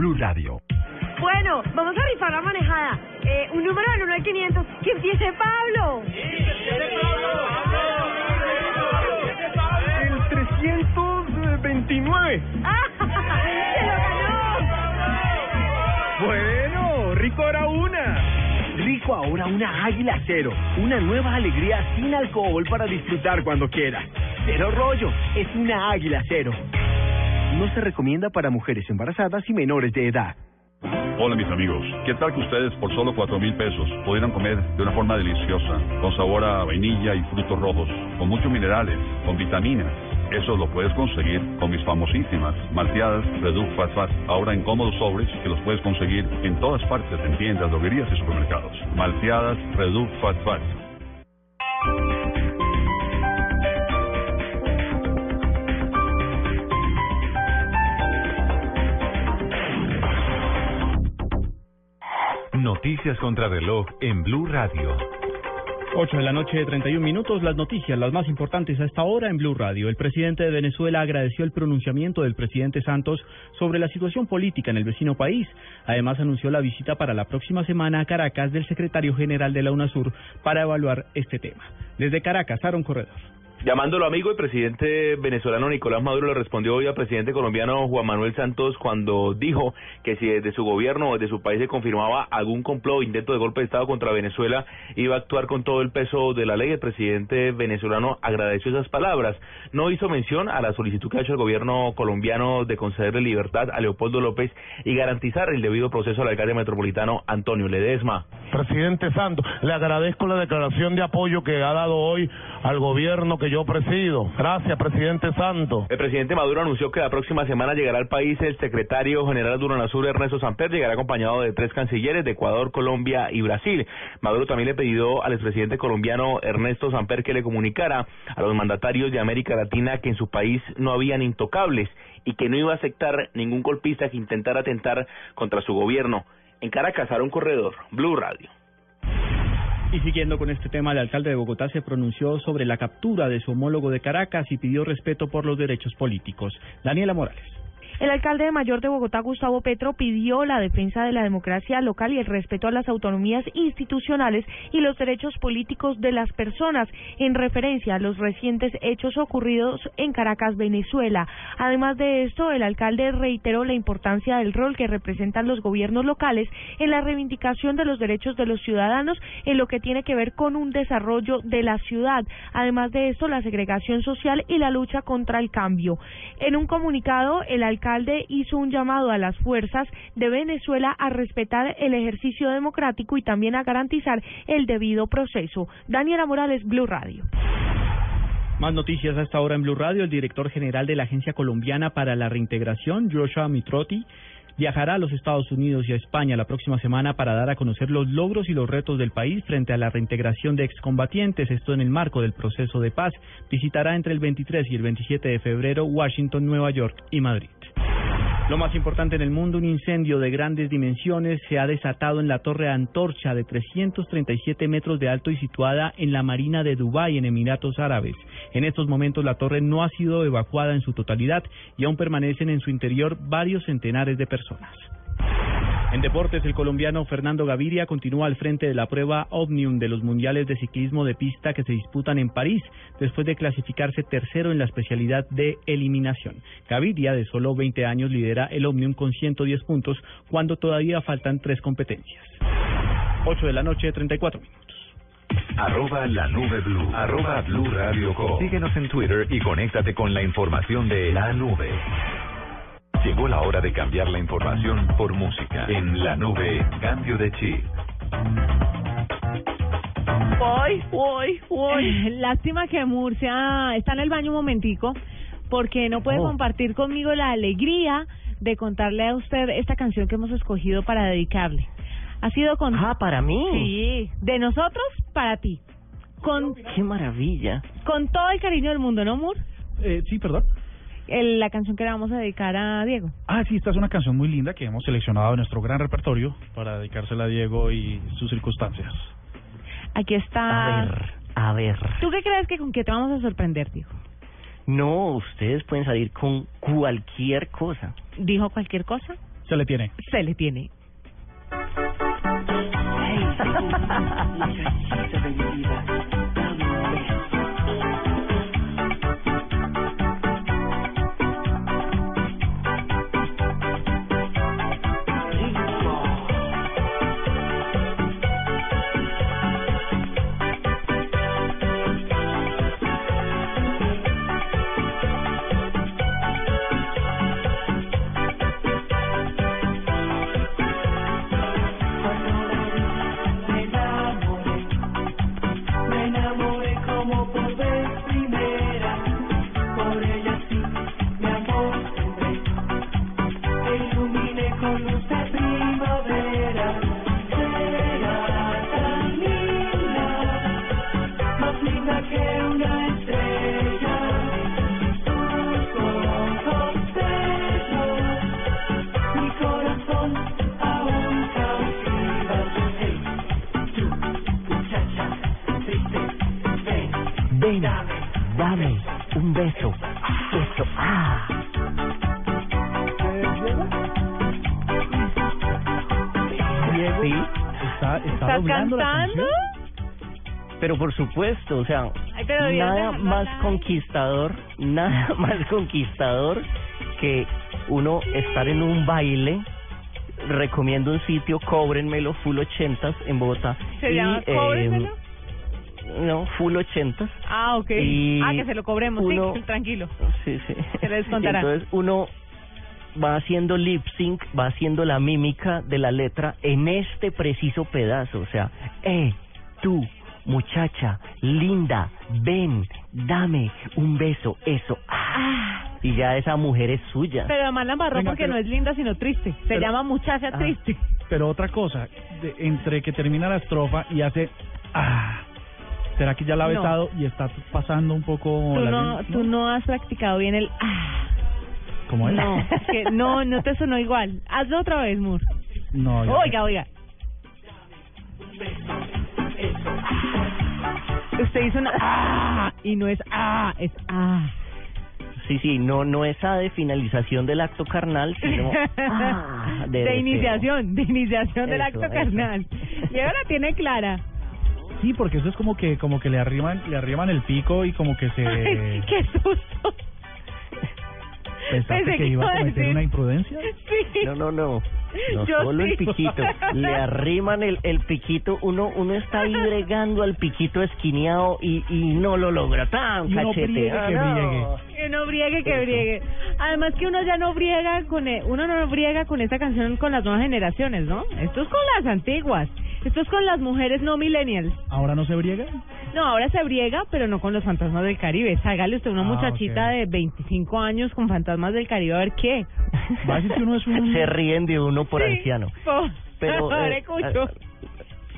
Blue Radio. Bueno, vamos a rifar la manejada. Eh, un número del 1 al 500. ¡Que empiece Pablo! El 329. ¡Ah! [LAUGHS] ¡Se lo ganó! Bueno, rico ahora una. Rico ahora una águila cero. Una nueva alegría sin alcohol para disfrutar cuando quiera. Cero rollo. Es una águila cero. No se recomienda para mujeres embarazadas y menores de edad. Hola mis amigos, ¿qué tal que ustedes por solo cuatro mil pesos pudieran comer de una forma deliciosa, con sabor a vainilla y frutos rojos, con muchos minerales, con vitaminas? Eso lo puedes conseguir con mis famosísimas malteadas Reduc Fast Fast, ahora en cómodos sobres que los puedes conseguir en todas partes, en tiendas, droguerías y supermercados. Malteadas Reduc Fast Fast. Noticias contra reloj en Blue Radio. 8 de la noche, 31 minutos. Las noticias, las más importantes a esta hora en Blue Radio. El presidente de Venezuela agradeció el pronunciamiento del presidente Santos sobre la situación política en el vecino país. Además, anunció la visita para la próxima semana a Caracas del secretario general de la UNASUR para evaluar este tema. Desde Caracas, Aaron Corredor. Llamándolo amigo, el presidente venezolano Nicolás Maduro le respondió hoy al presidente colombiano Juan Manuel Santos cuando dijo que si desde su gobierno o desde su país se confirmaba algún complot o intento de golpe de Estado contra Venezuela, iba a actuar con todo el peso de la ley. El presidente venezolano agradeció esas palabras. No hizo mención a la solicitud que ha hecho el gobierno colombiano de concederle libertad a Leopoldo López y garantizar el debido proceso al alcalde metropolitano Antonio Ledesma. Presidente Santos, le agradezco la declaración de apoyo que ha dado hoy al gobierno que yo presido. Gracias, presidente Santos. El presidente Maduro anunció que la próxima semana llegará al país el secretario general de UNASUR, Ernesto Samper, llegará acompañado de tres cancilleres de Ecuador, Colombia y Brasil. Maduro también le pidió al expresidente colombiano Ernesto Samper que le comunicara a los mandatarios de América Latina que en su país no habían intocables y que no iba a aceptar ningún golpista que intentara atentar contra su gobierno. En Caracas, un corredor, Blue Radio. Y siguiendo con este tema, el alcalde de Bogotá se pronunció sobre la captura de su homólogo de Caracas y pidió respeto por los derechos políticos. Daniela Morales. El alcalde de mayor de Bogotá, Gustavo Petro, pidió la defensa de la democracia local y el respeto a las autonomías institucionales y los derechos políticos de las personas, en referencia a los recientes hechos ocurridos en Caracas, Venezuela. Además de esto, el alcalde reiteró la importancia del rol que representan los gobiernos locales en la reivindicación de los derechos de los ciudadanos en lo que tiene que ver con un desarrollo de la ciudad. Además de esto, la segregación social y la lucha contra el cambio. En un comunicado, el alcalde alcalde hizo un llamado a las fuerzas de Venezuela a respetar el ejercicio democrático y también a garantizar el debido proceso. Daniela Morales, Blue Radio. Más noticias hasta ahora en Blue Radio. El director general de la Agencia Colombiana para la Reintegración, Joshua Mitrotti, viajará a los Estados Unidos y a España la próxima semana para dar a conocer los logros y los retos del país frente a la reintegración de excombatientes, esto en el marco del proceso de paz. Visitará entre el 23 y el 27 de febrero Washington, Nueva York y Madrid. Lo más importante en el mundo, un incendio de grandes dimensiones se ha desatado en la Torre Antorcha de 337 metros de alto y situada en la Marina de Dubái, en Emiratos Árabes. En estos momentos la torre no ha sido evacuada en su totalidad y aún permanecen en su interior varios centenares de personas. En deportes, el colombiano Fernando Gaviria continúa al frente de la prueba Omnium de los mundiales de ciclismo de pista que se disputan en París, después de clasificarse tercero en la especialidad de eliminación. Gaviria, de solo 20 años, lidera el Omnium con 110 puntos, cuando todavía faltan tres competencias. 8 de la noche, 34 minutos. Arroba la nube blue. Arroba blue radio Síguenos en Twitter y conéctate con la información de la nube. Llegó la hora de cambiar la información por música. En la nube, cambio de chip. Voy, voy, voy. [LAUGHS] Lástima que Murcia está en el baño un momentico porque no puede Oh. compartir conmigo la alegría de contarle a usted esta canción que hemos escogido para dedicarle. Ha sido con... Ah, para mí. Sí, de nosotros para ti. Con, Qué maravilla. con todo el cariño del mundo, ¿no, Mur? Eh, sí, perdón. El- la canción que le vamos a dedicar a Diego. Ah, sí, esta es una canción muy linda que hemos seleccionado de nuestro gran repertorio para dedicársela a Diego y sus circunstancias. Aquí está... A ver, a ver. ¿Tú qué crees que con qué te vamos a sorprender, Diego? No, ustedes pueden salir con cualquier cosa. ¿Dijo cualquier cosa? Se le tiene. Se le tiene. Me un beso, eso, ah. Diego Sí. está, está ¿Estás doblando cantando? Pero por supuesto, o sea, Ay, pero debías nada más conquistador, [LAUGHS] nada más conquistador que uno estar en un baile. Recomiendo un sitio, cóbrenmelo, full ochentas en Bogotá. ¿Se Y, llama eh? No, full ochentas. Ah, ok. y ah, que se lo cobremos, uno- sí, tranquilo. Sí, sí. Se les contará. Entonces uno va haciendo lip sync, va haciendo la mímica de la letra en este preciso pedazo. O sea, eh, tú, muchacha, linda, ven, dame un beso, eso. Ah, y ya esa mujer es suya. Pero además la embarró porque pero- no es linda, sino triste. Se Pero- llama muchacha Ah. triste. Pero otra cosa, de- entre que termina la estrofa y hace... Ah, ¿Será que ya la ha No. besado y está pasando un poco Tú la no, tú no has practicado bien el ah. ¿Cómo es? No, es que no, no te sonó igual. Hazlo otra vez, Moore. No, ya- Oiga, oiga. Usted hizo una ah y no es ah, es ah. Sí, sí, no, no esa de finalización del acto carnal, sino [LAUGHS] ah, de, iniciación, de iniciación del acto eso. carnal. Y ahora tiene clara. Sí, porque eso es como que como que le arriman le arriman el pico y como que se Ay, qué susto. pensaste pensé que que iba a cometer decir- una imprudencia. Sí. No, no, no. No Yo solo sí. el piquito. Le arriman el, el piquito. Uno uno está ahí [LAUGHS] bregando al piquito esquineado y, y no lo logra. Tan Y uno cachete. Ah, no. Que no briegue, que Eso. briegue. Además que uno ya no briega con e- uno no briega con esta canción con las nuevas generaciones, ¿no? Esto es con las antiguas. Esto es con las mujeres no millennials. ¿Ahora no se briega? No, ahora se briega, pero no con los fantasmas del Caribe. Hágale usted una Ah, muchachita ok. de 25 años con fantasmas del Caribe a ver qué. Que uno es un... Se ríen de uno por Sí, anciano. po- Pero [LAUGHS] eh,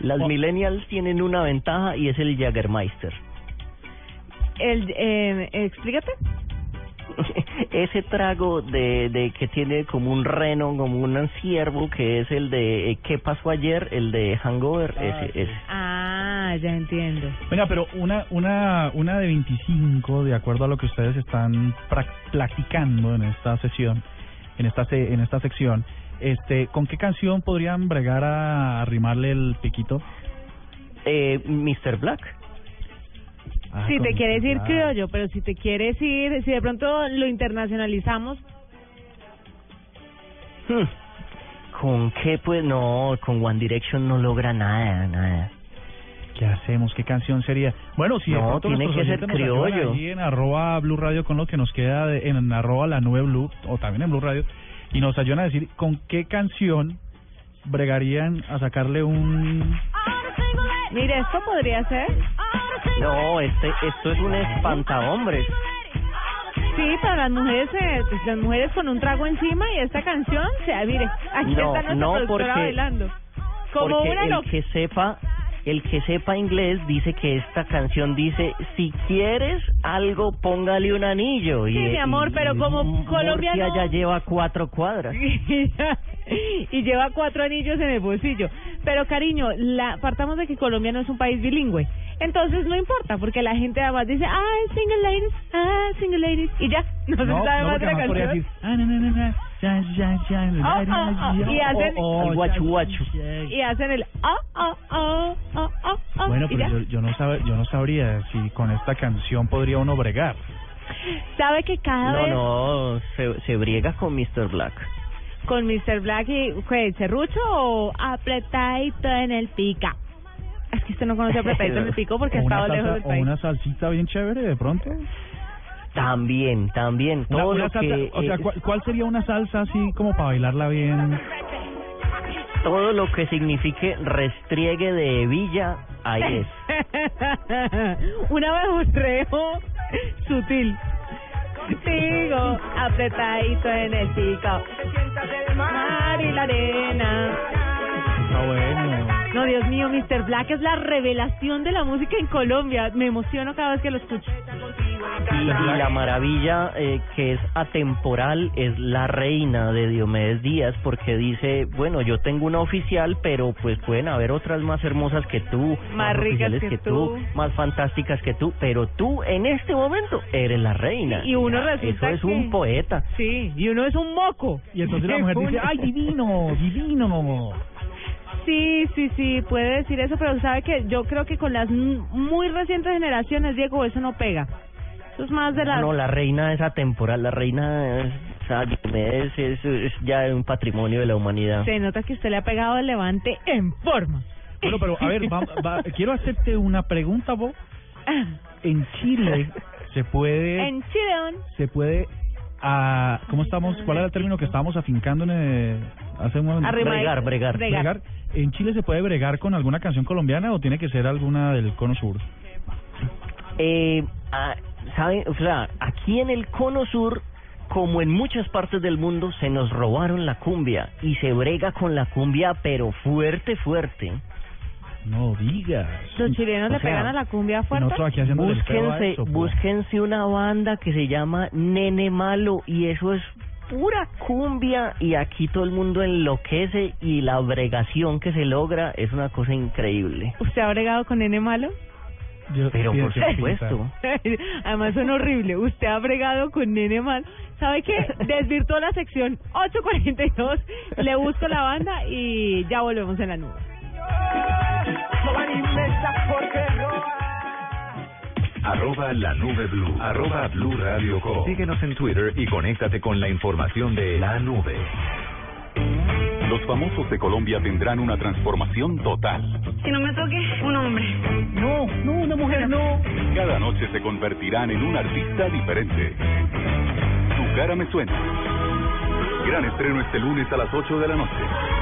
las millennials tienen una ventaja y es el Jaggermeister. El, eh, explícate. [LAUGHS] Ese trago de, de que tiene como un reno, como un ciervo, que es el de eh, ¿Qué pasó ayer? El de Hangover, ese, ese. Ah, ya entiendo. Venga, pero una una una de 25, de acuerdo a lo que ustedes están practicando en esta sesión, en esta se- en esta sección, este, ¿con qué canción podrían bregar a arrimarle el piquito? Eh, Mr. Black. Ah, si te quieres ir criollo, pero si te quieres ir, si de pronto lo internacionalizamos, Hmm. ¿Con qué pues? No, con One Direction no logra nada, nada. ¿Qué hacemos? ¿Qué canción sería? Bueno, si de No, pronto tiene que ser criollo. en arroba Blue Radio con lo que nos queda de- en arroba la nube Blue o también en Blue Radio y nos ayudan a decir con qué canción bregarían a sacarle un mire, esto podría ser. No, este, esto es un espantahombres. Sí, para las mujeres, eh, pues, las mujeres con un trago encima y esta canción, o sea, mire, aquí No, está nuestra no, productora porque- bailando. Como porque una el loca. que sepa, el que sepa inglés dice que esta canción dice, si quieres algo, póngale un anillo. Sí, y, mi amor, y- pero como y Colombia Murcia no- ya lleva cuatro cuadras. [LAUGHS] y lleva cuatro anillos en el bolsillo. Pero cariño, la partamos de que Colombia no es un país bilingüe. Entonces no importa, porque la gente además dice, ah, single ladies, ah, single ladies, y ya, [LAUGHS] no, se No, sabe no, más de la canción. Ah, no, no, no, no, ya, ya, ya, Ah, ah, y hacen- Al guachu guachu. Y hacen el, ah, ah, ah, ah, ah, ah, Bueno, pero yo, yo no sabe, yo no sabría si con esta canción podría uno bregar. Sabe que cada No, vez no, se, se briega con Mr. Black. con Mr. Black y ¿qué, serrucho o apretadito en el pica. Es que usted no conoce apretadito en el pico porque ha [LAUGHS] o estado lejos del o país. una salsita bien chévere de pronto. También, también. Una- Todo una lo salsa, que o sea, es- ¿cuál, cuál sería una salsa así como para bailarla bien? todo lo que signifique restriegue de hebilla, ahí es. [LAUGHS] Un abejorreo sutil. Sigo apretadito en el pico. el mar y la arena. Está bueno. No, Dios mío, Mr. Black es la revelación de la música en Colombia. Me emociono cada vez que lo escucho. Y la maravilla eh, que es atemporal es la reina de Diomedes Díaz, porque dice, bueno, yo tengo una oficial, pero pues pueden haber otras más hermosas que tú, Más ricas que tú. más fantásticas que tú, pero tú en este momento eres la reina. Y uno Ya, resulta Eso es que- un poeta. Sí, y uno es un moco. Y entonces la [LAUGHS] mujer dice, ¡ay, divino, divino! Sí, sí, sí, puede decir eso, pero sabe que yo creo que con las muy recientes generaciones, Diego, eso no pega. Eso es más de las... No, la reina es atemporal, la reina es, o sea, Diomedes es, es ya un patrimonio de la humanidad. Se nota que usted le ha pegado el levante en forma. Bueno, pero a ver, va- va- [LAUGHS] quiero hacerte una pregunta, vos. En Chile se puede... En Chile, se puede ah, ¿cómo estamos? ¿Cuál era el término que estábamos afincando en el- hace un momento? Bregar, bregar. bregar. ¿En Chile se puede bregar con alguna canción colombiana o tiene que ser alguna del Cono Sur? Eh, ah, ¿sabe? O sea, aquí en el cono sur, como en muchas partes del mundo, se nos robaron la cumbia y se brega con la cumbia, pero fuerte, fuerte. No digas. Los chilenos O le sea, pegan a la cumbia fuerte. Búsquense, búsquense una banda que se llama Nene Malo y eso es pura cumbia y aquí todo el mundo enloquece y la bregación que se logra es una cosa increíble. ¿Usted ha bregado con nene malo? Pero por supuesto. [LAUGHS] Además son horrible. Usted ha bregado con nene malo. ¿Sabe qué? [LAUGHS] Desvirtuó la sección 842. Le busco la banda y ya volvemos en la nube. Arroba la nube blue. Arroba blue radio com. Síguenos en Twitter y conéctate con la información de la nube. Los famosos de Colombia tendrán una transformación total. Que no me toque un hombre. No, no, una mujer no. Cada noche se convertirán en un artista diferente. Tu cara me suena. Gran estreno este lunes a las 8 de la noche.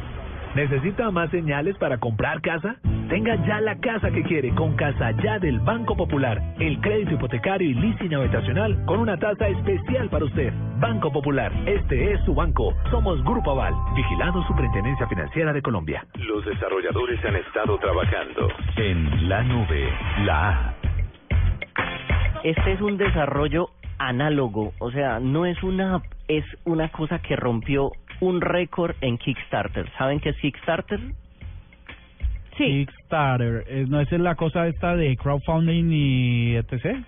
¿Necesita más señales para comprar casa? Tenga ya la casa que quiere con Casa Ya del Banco Popular. El crédito hipotecario y leasing habitacional con una tasa especial para usted. Banco Popular, este es su banco. Somos Grupo Aval, vigilado Superintendencia Financiera de Colombia. Los desarrolladores han estado trabajando en la nube, la A. Este es un desarrollo análogo, o sea, no es una app, es una cosa que rompió un récord en Kickstarter. ¿Saben qué es Kickstarter? Sí. Kickstarter. eh, ¿No esa es la cosa esta de crowdfunding y etc.?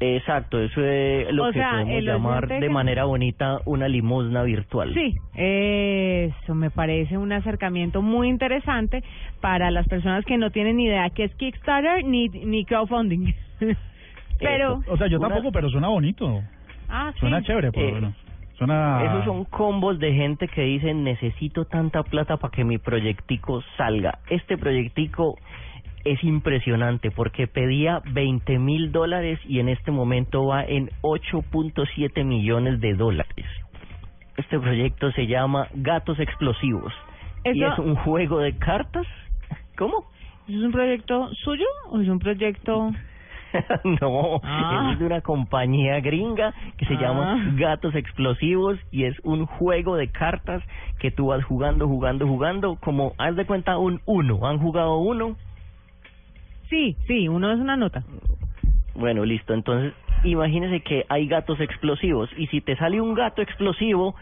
Exacto, eso es lo O que sea, podemos llamar de que- manera bonita una limosna virtual. Sí, eso me parece un acercamiento muy interesante para las personas que no tienen ni idea qué es Kickstarter ni, ni crowdfunding. [LAUGHS] Pero, O sea, yo Una- tampoco, pero suena bonito. ah, sí. Suena chévere, por lo Eh, menos. Suena... Esos son combos de gente que dicen necesito tanta plata para que mi proyectico salga. Este proyectico es impresionante porque pedía 20 mil dólares y en este momento va en 8.7 millones de dólares. Este proyecto se llama Gatos Explosivos y es un juego de cartas. ¿Cómo? ¿Es un proyecto suyo o es un proyecto...? [LAUGHS] no, Ah. es de una compañía gringa que se Ah. llama Gatos Explosivos y es un juego de cartas que tú vas jugando, jugando, jugando, como haz de cuenta un uno. ¿Han jugado uno? Sí, sí, uno es una nota. Bueno, listo. Entonces, imagínese que hay gatos explosivos y si te sale un gato explosivo,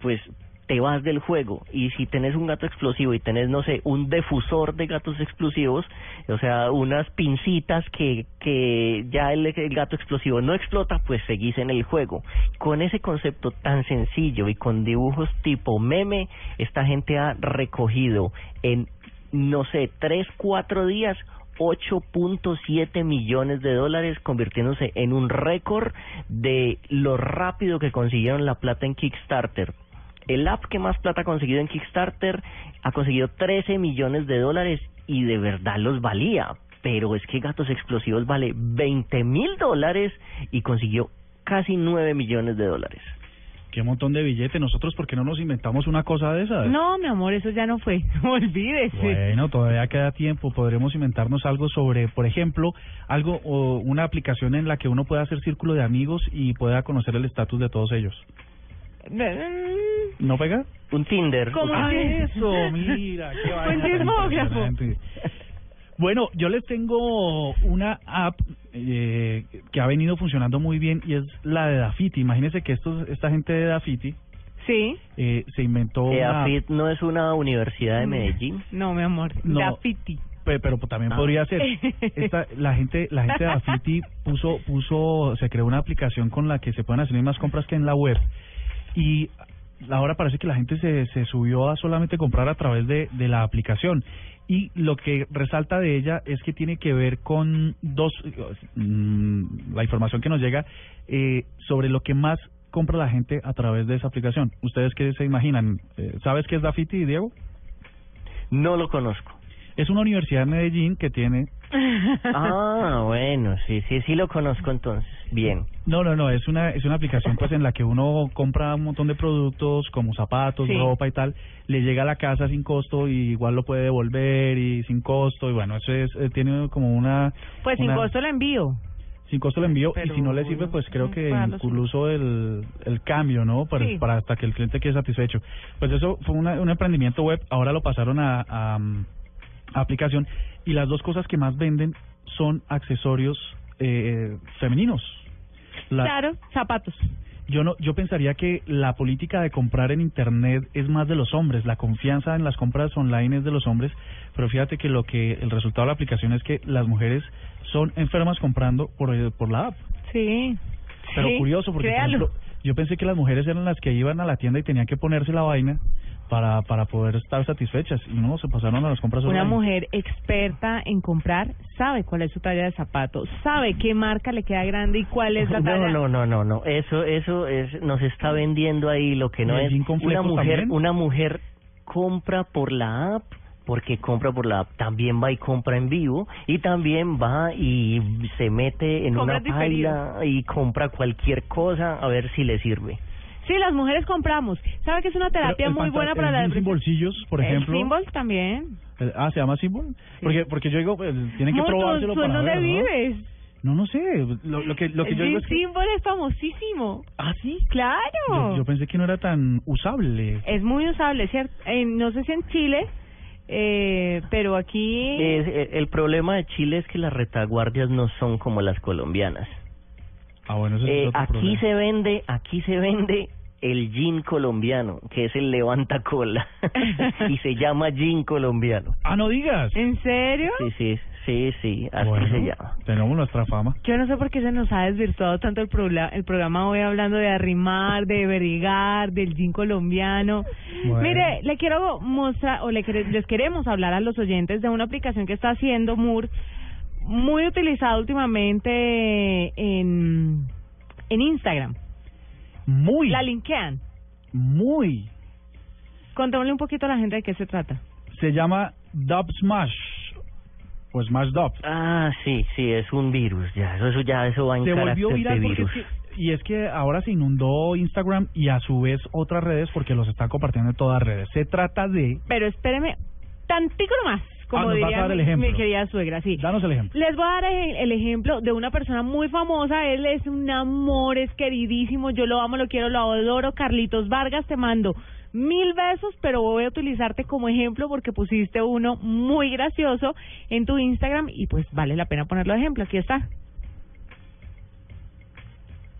pues te vas del juego. Y si tenés un gato explosivo y tenés, no sé, un defusor de gatos explosivos, o sea, unas pincitas que, que ya el gato explosivo no explota, pues seguís en el juego. Con ese concepto tan sencillo y con dibujos tipo meme, esta gente ha recogido en, no sé, tres, cuatro días 8.7 millones de dólares, convirtiéndose en un récord de lo rápido que consiguieron la plata en Kickstarter. El app que más plata ha conseguido en Kickstarter ha conseguido 13 millones de dólares y de verdad los valía. Pero es que Gatos Explosivos vale 20 mil dólares y consiguió casi 9 millones de dólares. Qué montón de billetes. Nosotros, ¿por qué no nos inventamos una cosa de esas? No, mi amor, eso ya no fue. [LAUGHS] Olvídese. Bueno, todavía queda tiempo. Podremos inventarnos algo sobre, por ejemplo, algo o una aplicación en la que uno pueda hacer círculo de amigos y pueda conocer el estatus de todos ellos. ¿No pega? Un Tinder. ¿Cómo Ah, que- eso, [LAUGHS] mira, qué Un. Bueno, yo les tengo una app eh, que ha venido funcionando muy bien y es la de Dafiti. Imagínense que estos, esta gente de Dafiti Sí. eh, se inventó Eh, una no es una universidad de Mm. Medellín. No, mi amor. No. Graffiti. Pe- pero también Ah. podría ser [LAUGHS] esta, la gente la gente de Afiti puso puso se creó una aplicación con la que se pueden hacer más compras que en la web y ahora parece que la gente se, se subió a solamente comprar a través de, de la aplicación. Y lo que resalta de ella es que tiene que ver con dos mm, la información que nos llega eh, sobre lo que más compra la gente a través de esa aplicación. Ustedes qué se imaginan Eh, sabes qué es Dafiti Diego No lo conozco. es una universidad en Medellín que tiene Ah, [LAUGHS] bueno, sí, sí, sí lo conozco entonces. Bien. No, no, no, es una es una aplicación pues en la que uno compra un montón de productos como zapatos, Sí. ropa y tal, le llega a la casa sin costo y igual lo puede devolver y sin costo y bueno, eso es eh, tiene como una Pues sin una- costo el envío. sin costo el envío y si no le sirve pues creo que para los- incluso el, el cambio, ¿no? Para, Sí. para hasta que el cliente quede satisfecho. Pues eso fue una- un emprendimiento web, ahora lo pasaron a, a, mm, a aplicación y las dos cosas que más venden son accesorios eh, femeninos. La- Claro, zapatos. yo no, yo pensaría que la política de comprar en internet es más de los hombres, la confianza en las compras online es de los hombres, pero fíjate que lo que el resultado de la aplicación es que las mujeres son enfermas comprando por eh, por la app. Sí. Pero Sí, curioso porque por ejemplo, yo pensé que las mujeres eran las que iban a la tienda y tenían que ponerse la vaina para para poder estar satisfechas y no se pasaron a las compras Una online. mujer experta en comprar sabe cuál es su talla de zapato, sabe qué marca le queda grande y cuál es la [LAUGHS] talla. No, no, no, no, no. Eso, eso es, nos está vendiendo ahí lo que no ¿Y el es. Una mujer, también? una mujer compra por la app porque compra por la app, también va y compra en vivo y también va y se mete en Compra una diferido. paila y compra cualquier cosa a ver si le sirve. Sí, las mujeres compramos. ¿Sabe que es una Pero terapia el muy pantal- buena el para la jean sin bolsillos, por ejemplo. El símbolo también. El- ah, se llama símbolo. Porque porque yo digo, pues, tienen que Amor, ¿tú- probárselo ¿tú en para dónde ver, ¿no? vives? No, no sé. Lo, lo que lo que el yo digo es que símbolo es famosísimo. Ah, sí. Claro. yo, yo pensé que no era tan usable. Es muy usable, ¿cierto? Eh, no sé si en Chile, eh, pero aquí... Es- eh, el problema de Chile es que las retaguardias no son como las colombianas. Ah, bueno, eso Eh, es otro aquí problema. se vende, aquí se vende el gin colombiano, que es el levanta cola, [LAUGHS] y se llama gin colombiano. Ah, no digas. ¿En serio? Sí, sí, sí, sí, así Bueno, se llama. Tenemos nuestra fama. Yo no sé por qué se nos ha desvirtuado tanto el, programa, el programa hoy hablando de arrimar, de verigar, del gin colombiano. Bueno. Mire, le quiero mostrar, o le quere- les queremos hablar a los oyentes de una aplicación que está haciendo Moore, muy utilizada últimamente en, en Instagram. Muy. La linkean. Muy. Contémosle un poquito a la gente de qué se trata. Se llama Dub Smash. O Smash Dub. Ah, sí, sí, es un virus, ya, eso, eso ya, eso va en Se carácter volvió de viral porque virus. es que, y es que ahora se inundó Instagram y a su vez otras redes porque los está compartiendo en todas redes. Se trata de... Pero espéreme, tantico nomás, como Ah, nos vas a diría mi querida suegra, sí. Danos el ejemplo. Les voy a dar el, el ejemplo de una persona muy famosa. Él es un amor, es queridísimo. Yo lo amo, lo quiero, lo adoro. Carlitos Vargas, te mando mil besos, pero voy a utilizarte como ejemplo porque pusiste uno muy gracioso en tu Instagram y pues vale la pena ponerlo de ejemplo. Aquí está.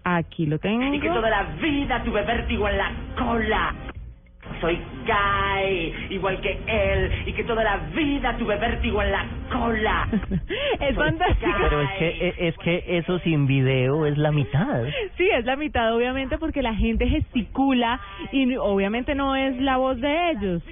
Aquí lo tengo. Y que toda la vida tuve vértigo en la cola. Soy gay, igual que él, y que toda la vida tuve vértigo en la cola. [LAUGHS] es Soy fantástico. Pero es que, e- es que eso sin video es la mitad. Sí, es la mitad, obviamente, porque la gente gesticula y obviamente no es la voz de ellos.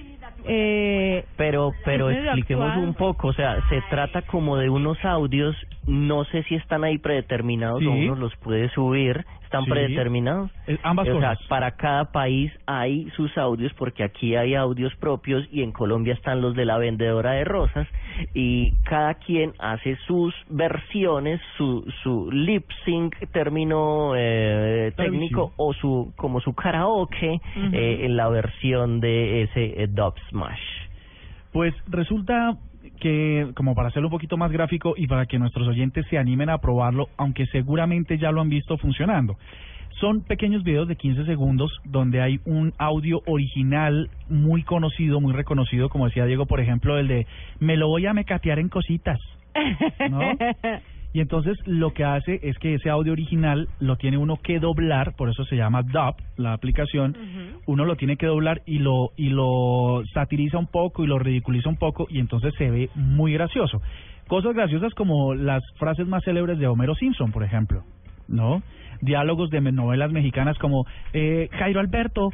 Eh, Pero, pero expliquemos un poco, o sea, se trata como de unos audios no sé si están ahí predeterminados Sí. o uno los puede subir. ¿Están Sí. predeterminados? Eh, ambas o sea, cosas. para cada país hay sus audios, porque aquí hay audios propios y en Colombia están los de la vendedora de rosas, y cada quien hace sus versiones, su, su lip sync, término eh, técnico, o su como su karaoke eh, en la versión de ese eh, Dub Smash. Pues resulta que, como para hacerlo un poquito más gráfico y para que nuestros oyentes se animen a probarlo, aunque seguramente ya lo han visto funcionando. Son pequeños videos de 15 segundos donde hay un audio original muy conocido, muy reconocido, como decía Diego, por ejemplo, el de me lo voy a mecatear en cositas. ¿no? [LAUGHS] Y entonces lo que hace es que ese audio original lo tiene uno que doblar, por eso se llama dub, la aplicación. Uno lo tiene que doblar y lo y lo satiriza un poco y lo ridiculiza un poco y entonces se ve muy gracioso. Cosas graciosas como las frases más célebres de Homero Simpson, por ejemplo, ¿no? Diálogos de novelas mexicanas como eh, Jairo Alberto,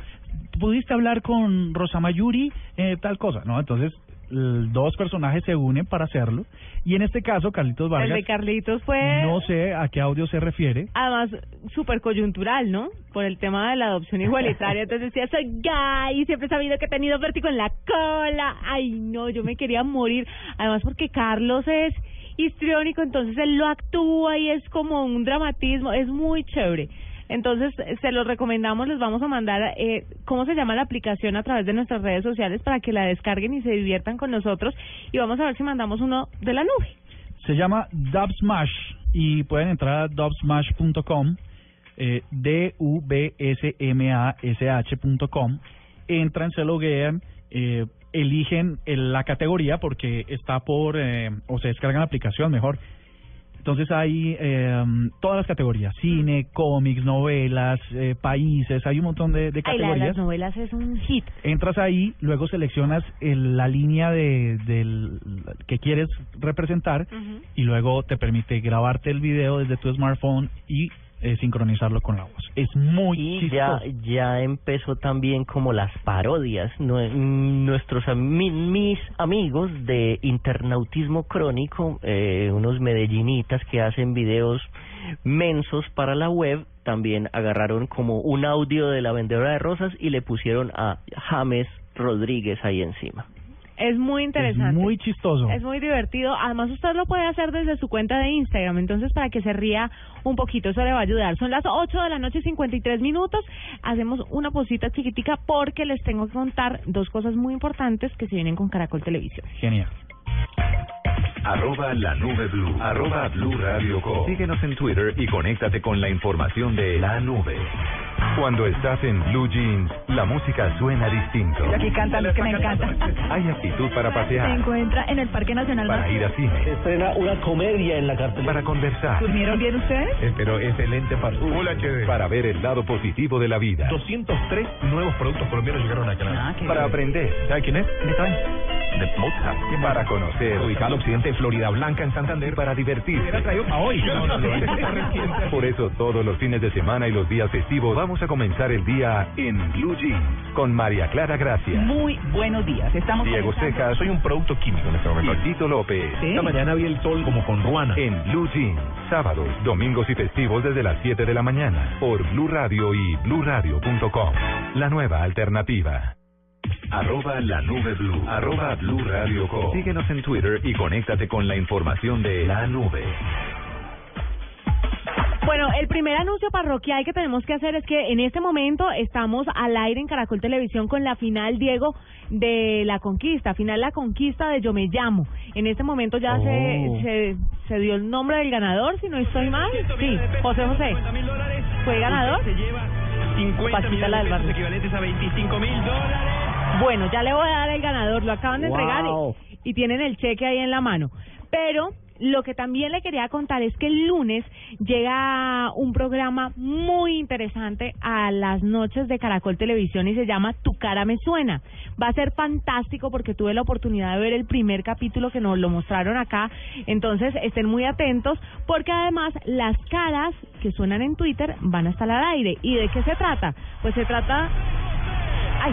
¿pudiste hablar con Rosa Mayuri? Eh, tal cosa, ¿no? Entonces dos personajes se unen para hacerlo y en este caso Carlitos El Vargas de Carlitos fue no sé a qué audio se refiere. además súper coyuntural, ¿no? Por el tema de la adopción igualitaria. Entonces decía, soy gay, siempre he sabido que he tenido vértigo en la cola. Ay, no, yo me quería morir. Además porque Carlos es histriónico, entonces él lo actúa y es como un dramatismo, es muy chévere. Entonces, se los recomendamos, les vamos a mandar eh, cómo se llama la aplicación a través de nuestras redes sociales para que la descarguen y se diviertan con nosotros y vamos a ver si mandamos uno de la nube. Se llama Dub Smash y pueden entrar a dubsmash.com, eh, D-U-B-S-M-A-S-H.com. Entran, se loguean, eh, eligen el- la categoría porque está por, eh, o se descargan la aplicación mejor. Entonces hay eh, todas las categorías, cine, cómics, novelas, eh, países, hay un montón de, de Ay, la de categorías. las novelas es un hit. Entras ahí, luego seleccionas el- la línea de del que quieres representar y luego te permite grabarte el video desde tu smartphone y eh, sincronizarlo con la voz. Es muy y ya chistoso. ya empezó también como las parodias Nue- nuestros mis amigos de internautismo crónico eh, unos medellinitas que hacen videos mensos para la web también agarraron como un audio de la vendedora de rosas y le pusieron a James Rodríguez ahí encima Es muy interesante. muy chistoso. Es muy divertido. Además, usted lo puede hacer desde su cuenta de Instagram. Entonces, para que se ría un poquito, eso le va a ayudar. Son las 8 de la noche, y 53 minutos. Hacemos una posita chiquitica porque les tengo que contar dos cosas muy importantes que se vienen con Caracol Televisión. Genial. Arroba la nube blue. Arroba blue radio com. Síguenos en Twitter y conéctate con la información de la nube. Cuando estás en Blue Jeans, la música suena distinto. Y aquí cantan los que me encantan. Hay actitud para Se pasear, encuentra en el Parque Nacional para ir a cine, Estrena una comedia en la cartelera. para conversar. ¿Durmieron bien ustedes? Eh, Pero excelente para Para ver el lado positivo de la vida. 203 nuevos productos colombianos llegaron a Canadá. Para aprender. ¿Sabe quién es? Beethoven. De Mozart. Para conocer. Ubicado occidente de Florida Blanca, en Santander. Para divertirse. traído para hoy. No, no, no. Por eso todos los fines de semana y los días festivos vamos a comenzar el día en Blue Jeans con María Clara Gracia, Muy buenos días. Estamos Diego comenzando- Cejas, Soy un producto químico en este momento. y Tito López. Sí. Esta mañana vi el sol como con Ruana. En Blue Jeans, sábados, domingos y festivos desde las 7 de la mañana por Blue Radio y bluradio.com. La nueva alternativa. Arroba la nube blue. Arroba blue radio com. Síguenos en Twitter y conéctate con la información de la nube. Bueno, el primer anuncio parroquial que tenemos que hacer es que en este momento estamos al aire en Caracol Televisión con la final, Diego, de La Conquista, final La Conquista de Yo Me Llamo. En este momento ya Oh. se, se, se dio el nombre del ganador, si no estoy mal. Sí, José José. ¿Fue ganador? Se lleva 50 Paquita millones la de del pesos barrio. equivalentes a 25 mil dólares. Bueno, ya le voy a dar el ganador, lo acaban de entregar y tienen el cheque ahí en la mano. Pero lo que también le quería contar es que el lunes llega un programa muy interesante a las noches de Caracol Televisión y se llama Tu cara me suena. Va a ser fantástico porque tuve la oportunidad de ver el primer capítulo que nos lo mostraron acá. Entonces estén muy atentos porque además las caras que suenan en Twitter van a estar al aire. ¿Y de qué se trata? Pues se trata... ¡Ay!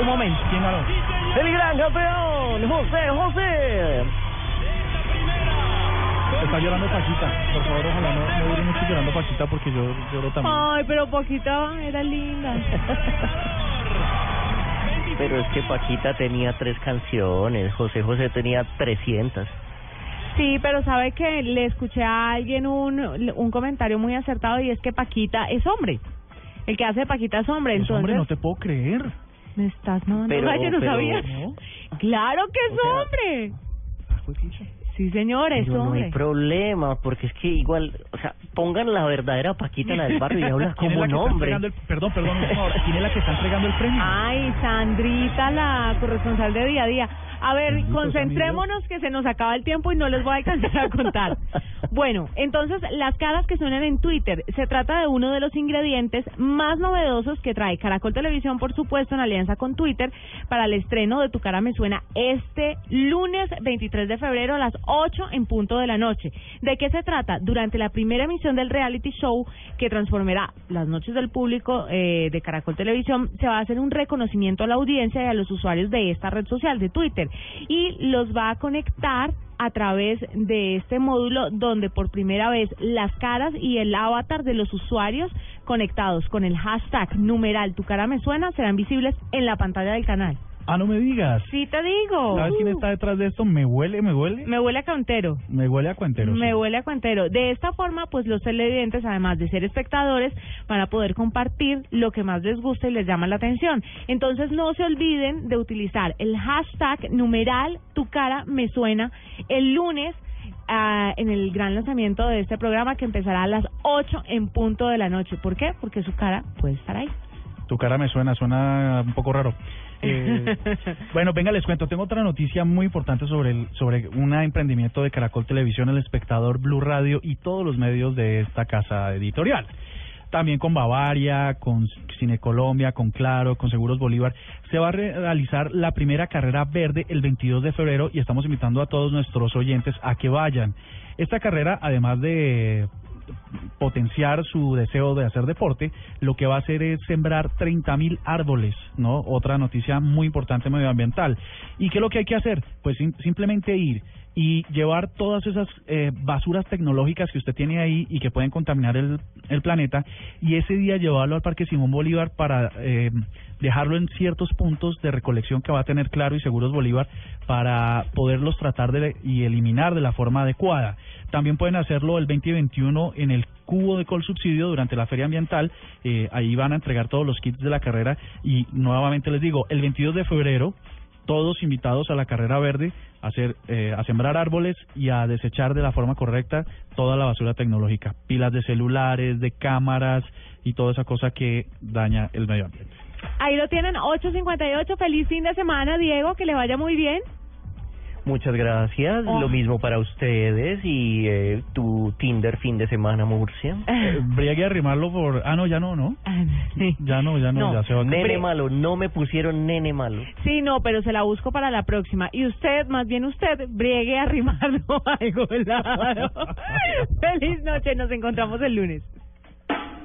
Un momento. ¿Quién ganó? El gran campeón José José Está llorando Paquita. Por favor, ojalá no, no dure mucho llorando Paquita porque yo lloro también. Ay, pero poquita era linda. [LAUGHS] Pero es que Paquita tenía tres canciones, José José tenía 300. Sí, pero sabe que le escuché a alguien un, un comentario muy acertado y es que Paquita es hombre. El que hace de Paquita es hombre, Pues, entonces... hombre, no te puedo creer. Me estás mamando. Pero- Ay, yo no pero- sabía. Claro que es O sea- hombre. Sí, señor, es Pero no hay hombre. problema, porque es que igual, o sea, pongan la verdadera Paquita, la del barrio, y [LAUGHS] habla ¿Quién es como un hombre. el- Perdón, perdón. ¿Quién es la que está entregando el premio? Ay, Sandrita, la corresponsal de día a día. A ver, concentrémonos que se nos acaba el tiempo y no les voy a alcanzar a contar. [LAUGHS] Bueno, entonces las caras que suenan en Twitter. Se trata de uno de los ingredientes más novedosos que trae Caracol Televisión, por supuesto, en alianza con Twitter, para el estreno de Tu Cara Me Suena este lunes 23 de febrero a las 8 en punto de la noche. ¿De qué se trata? Durante la primera emisión del reality show que transformará las noches del público eh, de Caracol Televisión, se va a hacer un reconocimiento a la audiencia y a los usuarios de esta red social, de Twitter, y los va a conectar a través de este módulo donde por primera vez las caras y el avatar de los usuarios conectados con el hashtag numeral tu cara me suena serán visibles en la pantalla del canal. Ah, no me digas. Sí te digo. ¿Sabes quién está detrás de esto? Me huele, me huele. Me huele a cantero. Me huele a cuentero. sí. Me huele a cuantero. De esta forma, pues los televidentes, además de ser espectadores, van a poder compartir lo que más les gusta y les llama la atención. Entonces, no se olviden de utilizar el hashtag numeral tu cara me suena el lunes ah, en el gran lanzamiento de este programa que empezará a las 8 en punto de la noche. ¿Por qué? Porque su cara puede estar ahí. Tu cara me suena, suena un poco raro. Eh, bueno, venga, les cuento. Tengo otra noticia muy importante sobre sobre un emprendimiento de Caracol Televisión, El Espectador, Blue Radio y todos los medios de esta casa editorial. También con Bavaria, con Cine Colombia, con Claro, con Seguros Bolívar. Se va a re- realizar la primera carrera verde el 22 de febrero y estamos invitando a todos nuestros oyentes a que vayan. Esta carrera, además de potenciar su deseo de hacer deporte, lo que va a hacer es sembrar 30 mil árboles, ¿no? Otra noticia muy importante medioambiental. ¿Y qué es lo que hay que hacer? Pues sim- simplemente ir y llevar todas esas eh, basuras tecnológicas que usted tiene ahí y que pueden contaminar el, el planeta y ese día llevarlo al Parque Simón Bolívar para eh, dejarlo en ciertos puntos de recolección que va a tener Claro y Seguros Bolívar para poderlos tratar de y eliminar de la forma adecuada. También pueden hacerlo el 2021 en el cubo de Col Subsidio durante la feria ambiental. Eh, ahí van a entregar todos los kits de la carrera y nuevamente les digo, el 22 de febrero todos invitados a la carrera verde a hacer eh, a sembrar árboles y a desechar de la forma correcta toda la basura tecnológica, pilas de celulares, de cámaras y toda esa cosa que daña el medio ambiente. Ahí lo tienen, 8.58. Feliz fin de semana, Diego, que le vaya muy bien. Muchas gracias, Oh. lo mismo para ustedes y eh, tu Tinder fin de semana, Murcia. Eh, Briegue a arrimarlo por... Ah, no, ya no, ¿no? Ya no, ya no, No. ya se va a... Nene malo, no me pusieron nene malo. Sí, no, pero se la busco para la próxima. Y usted, más bien usted, briegue a arrimarlo a algún lado. Feliz noche, nos encontramos el lunes.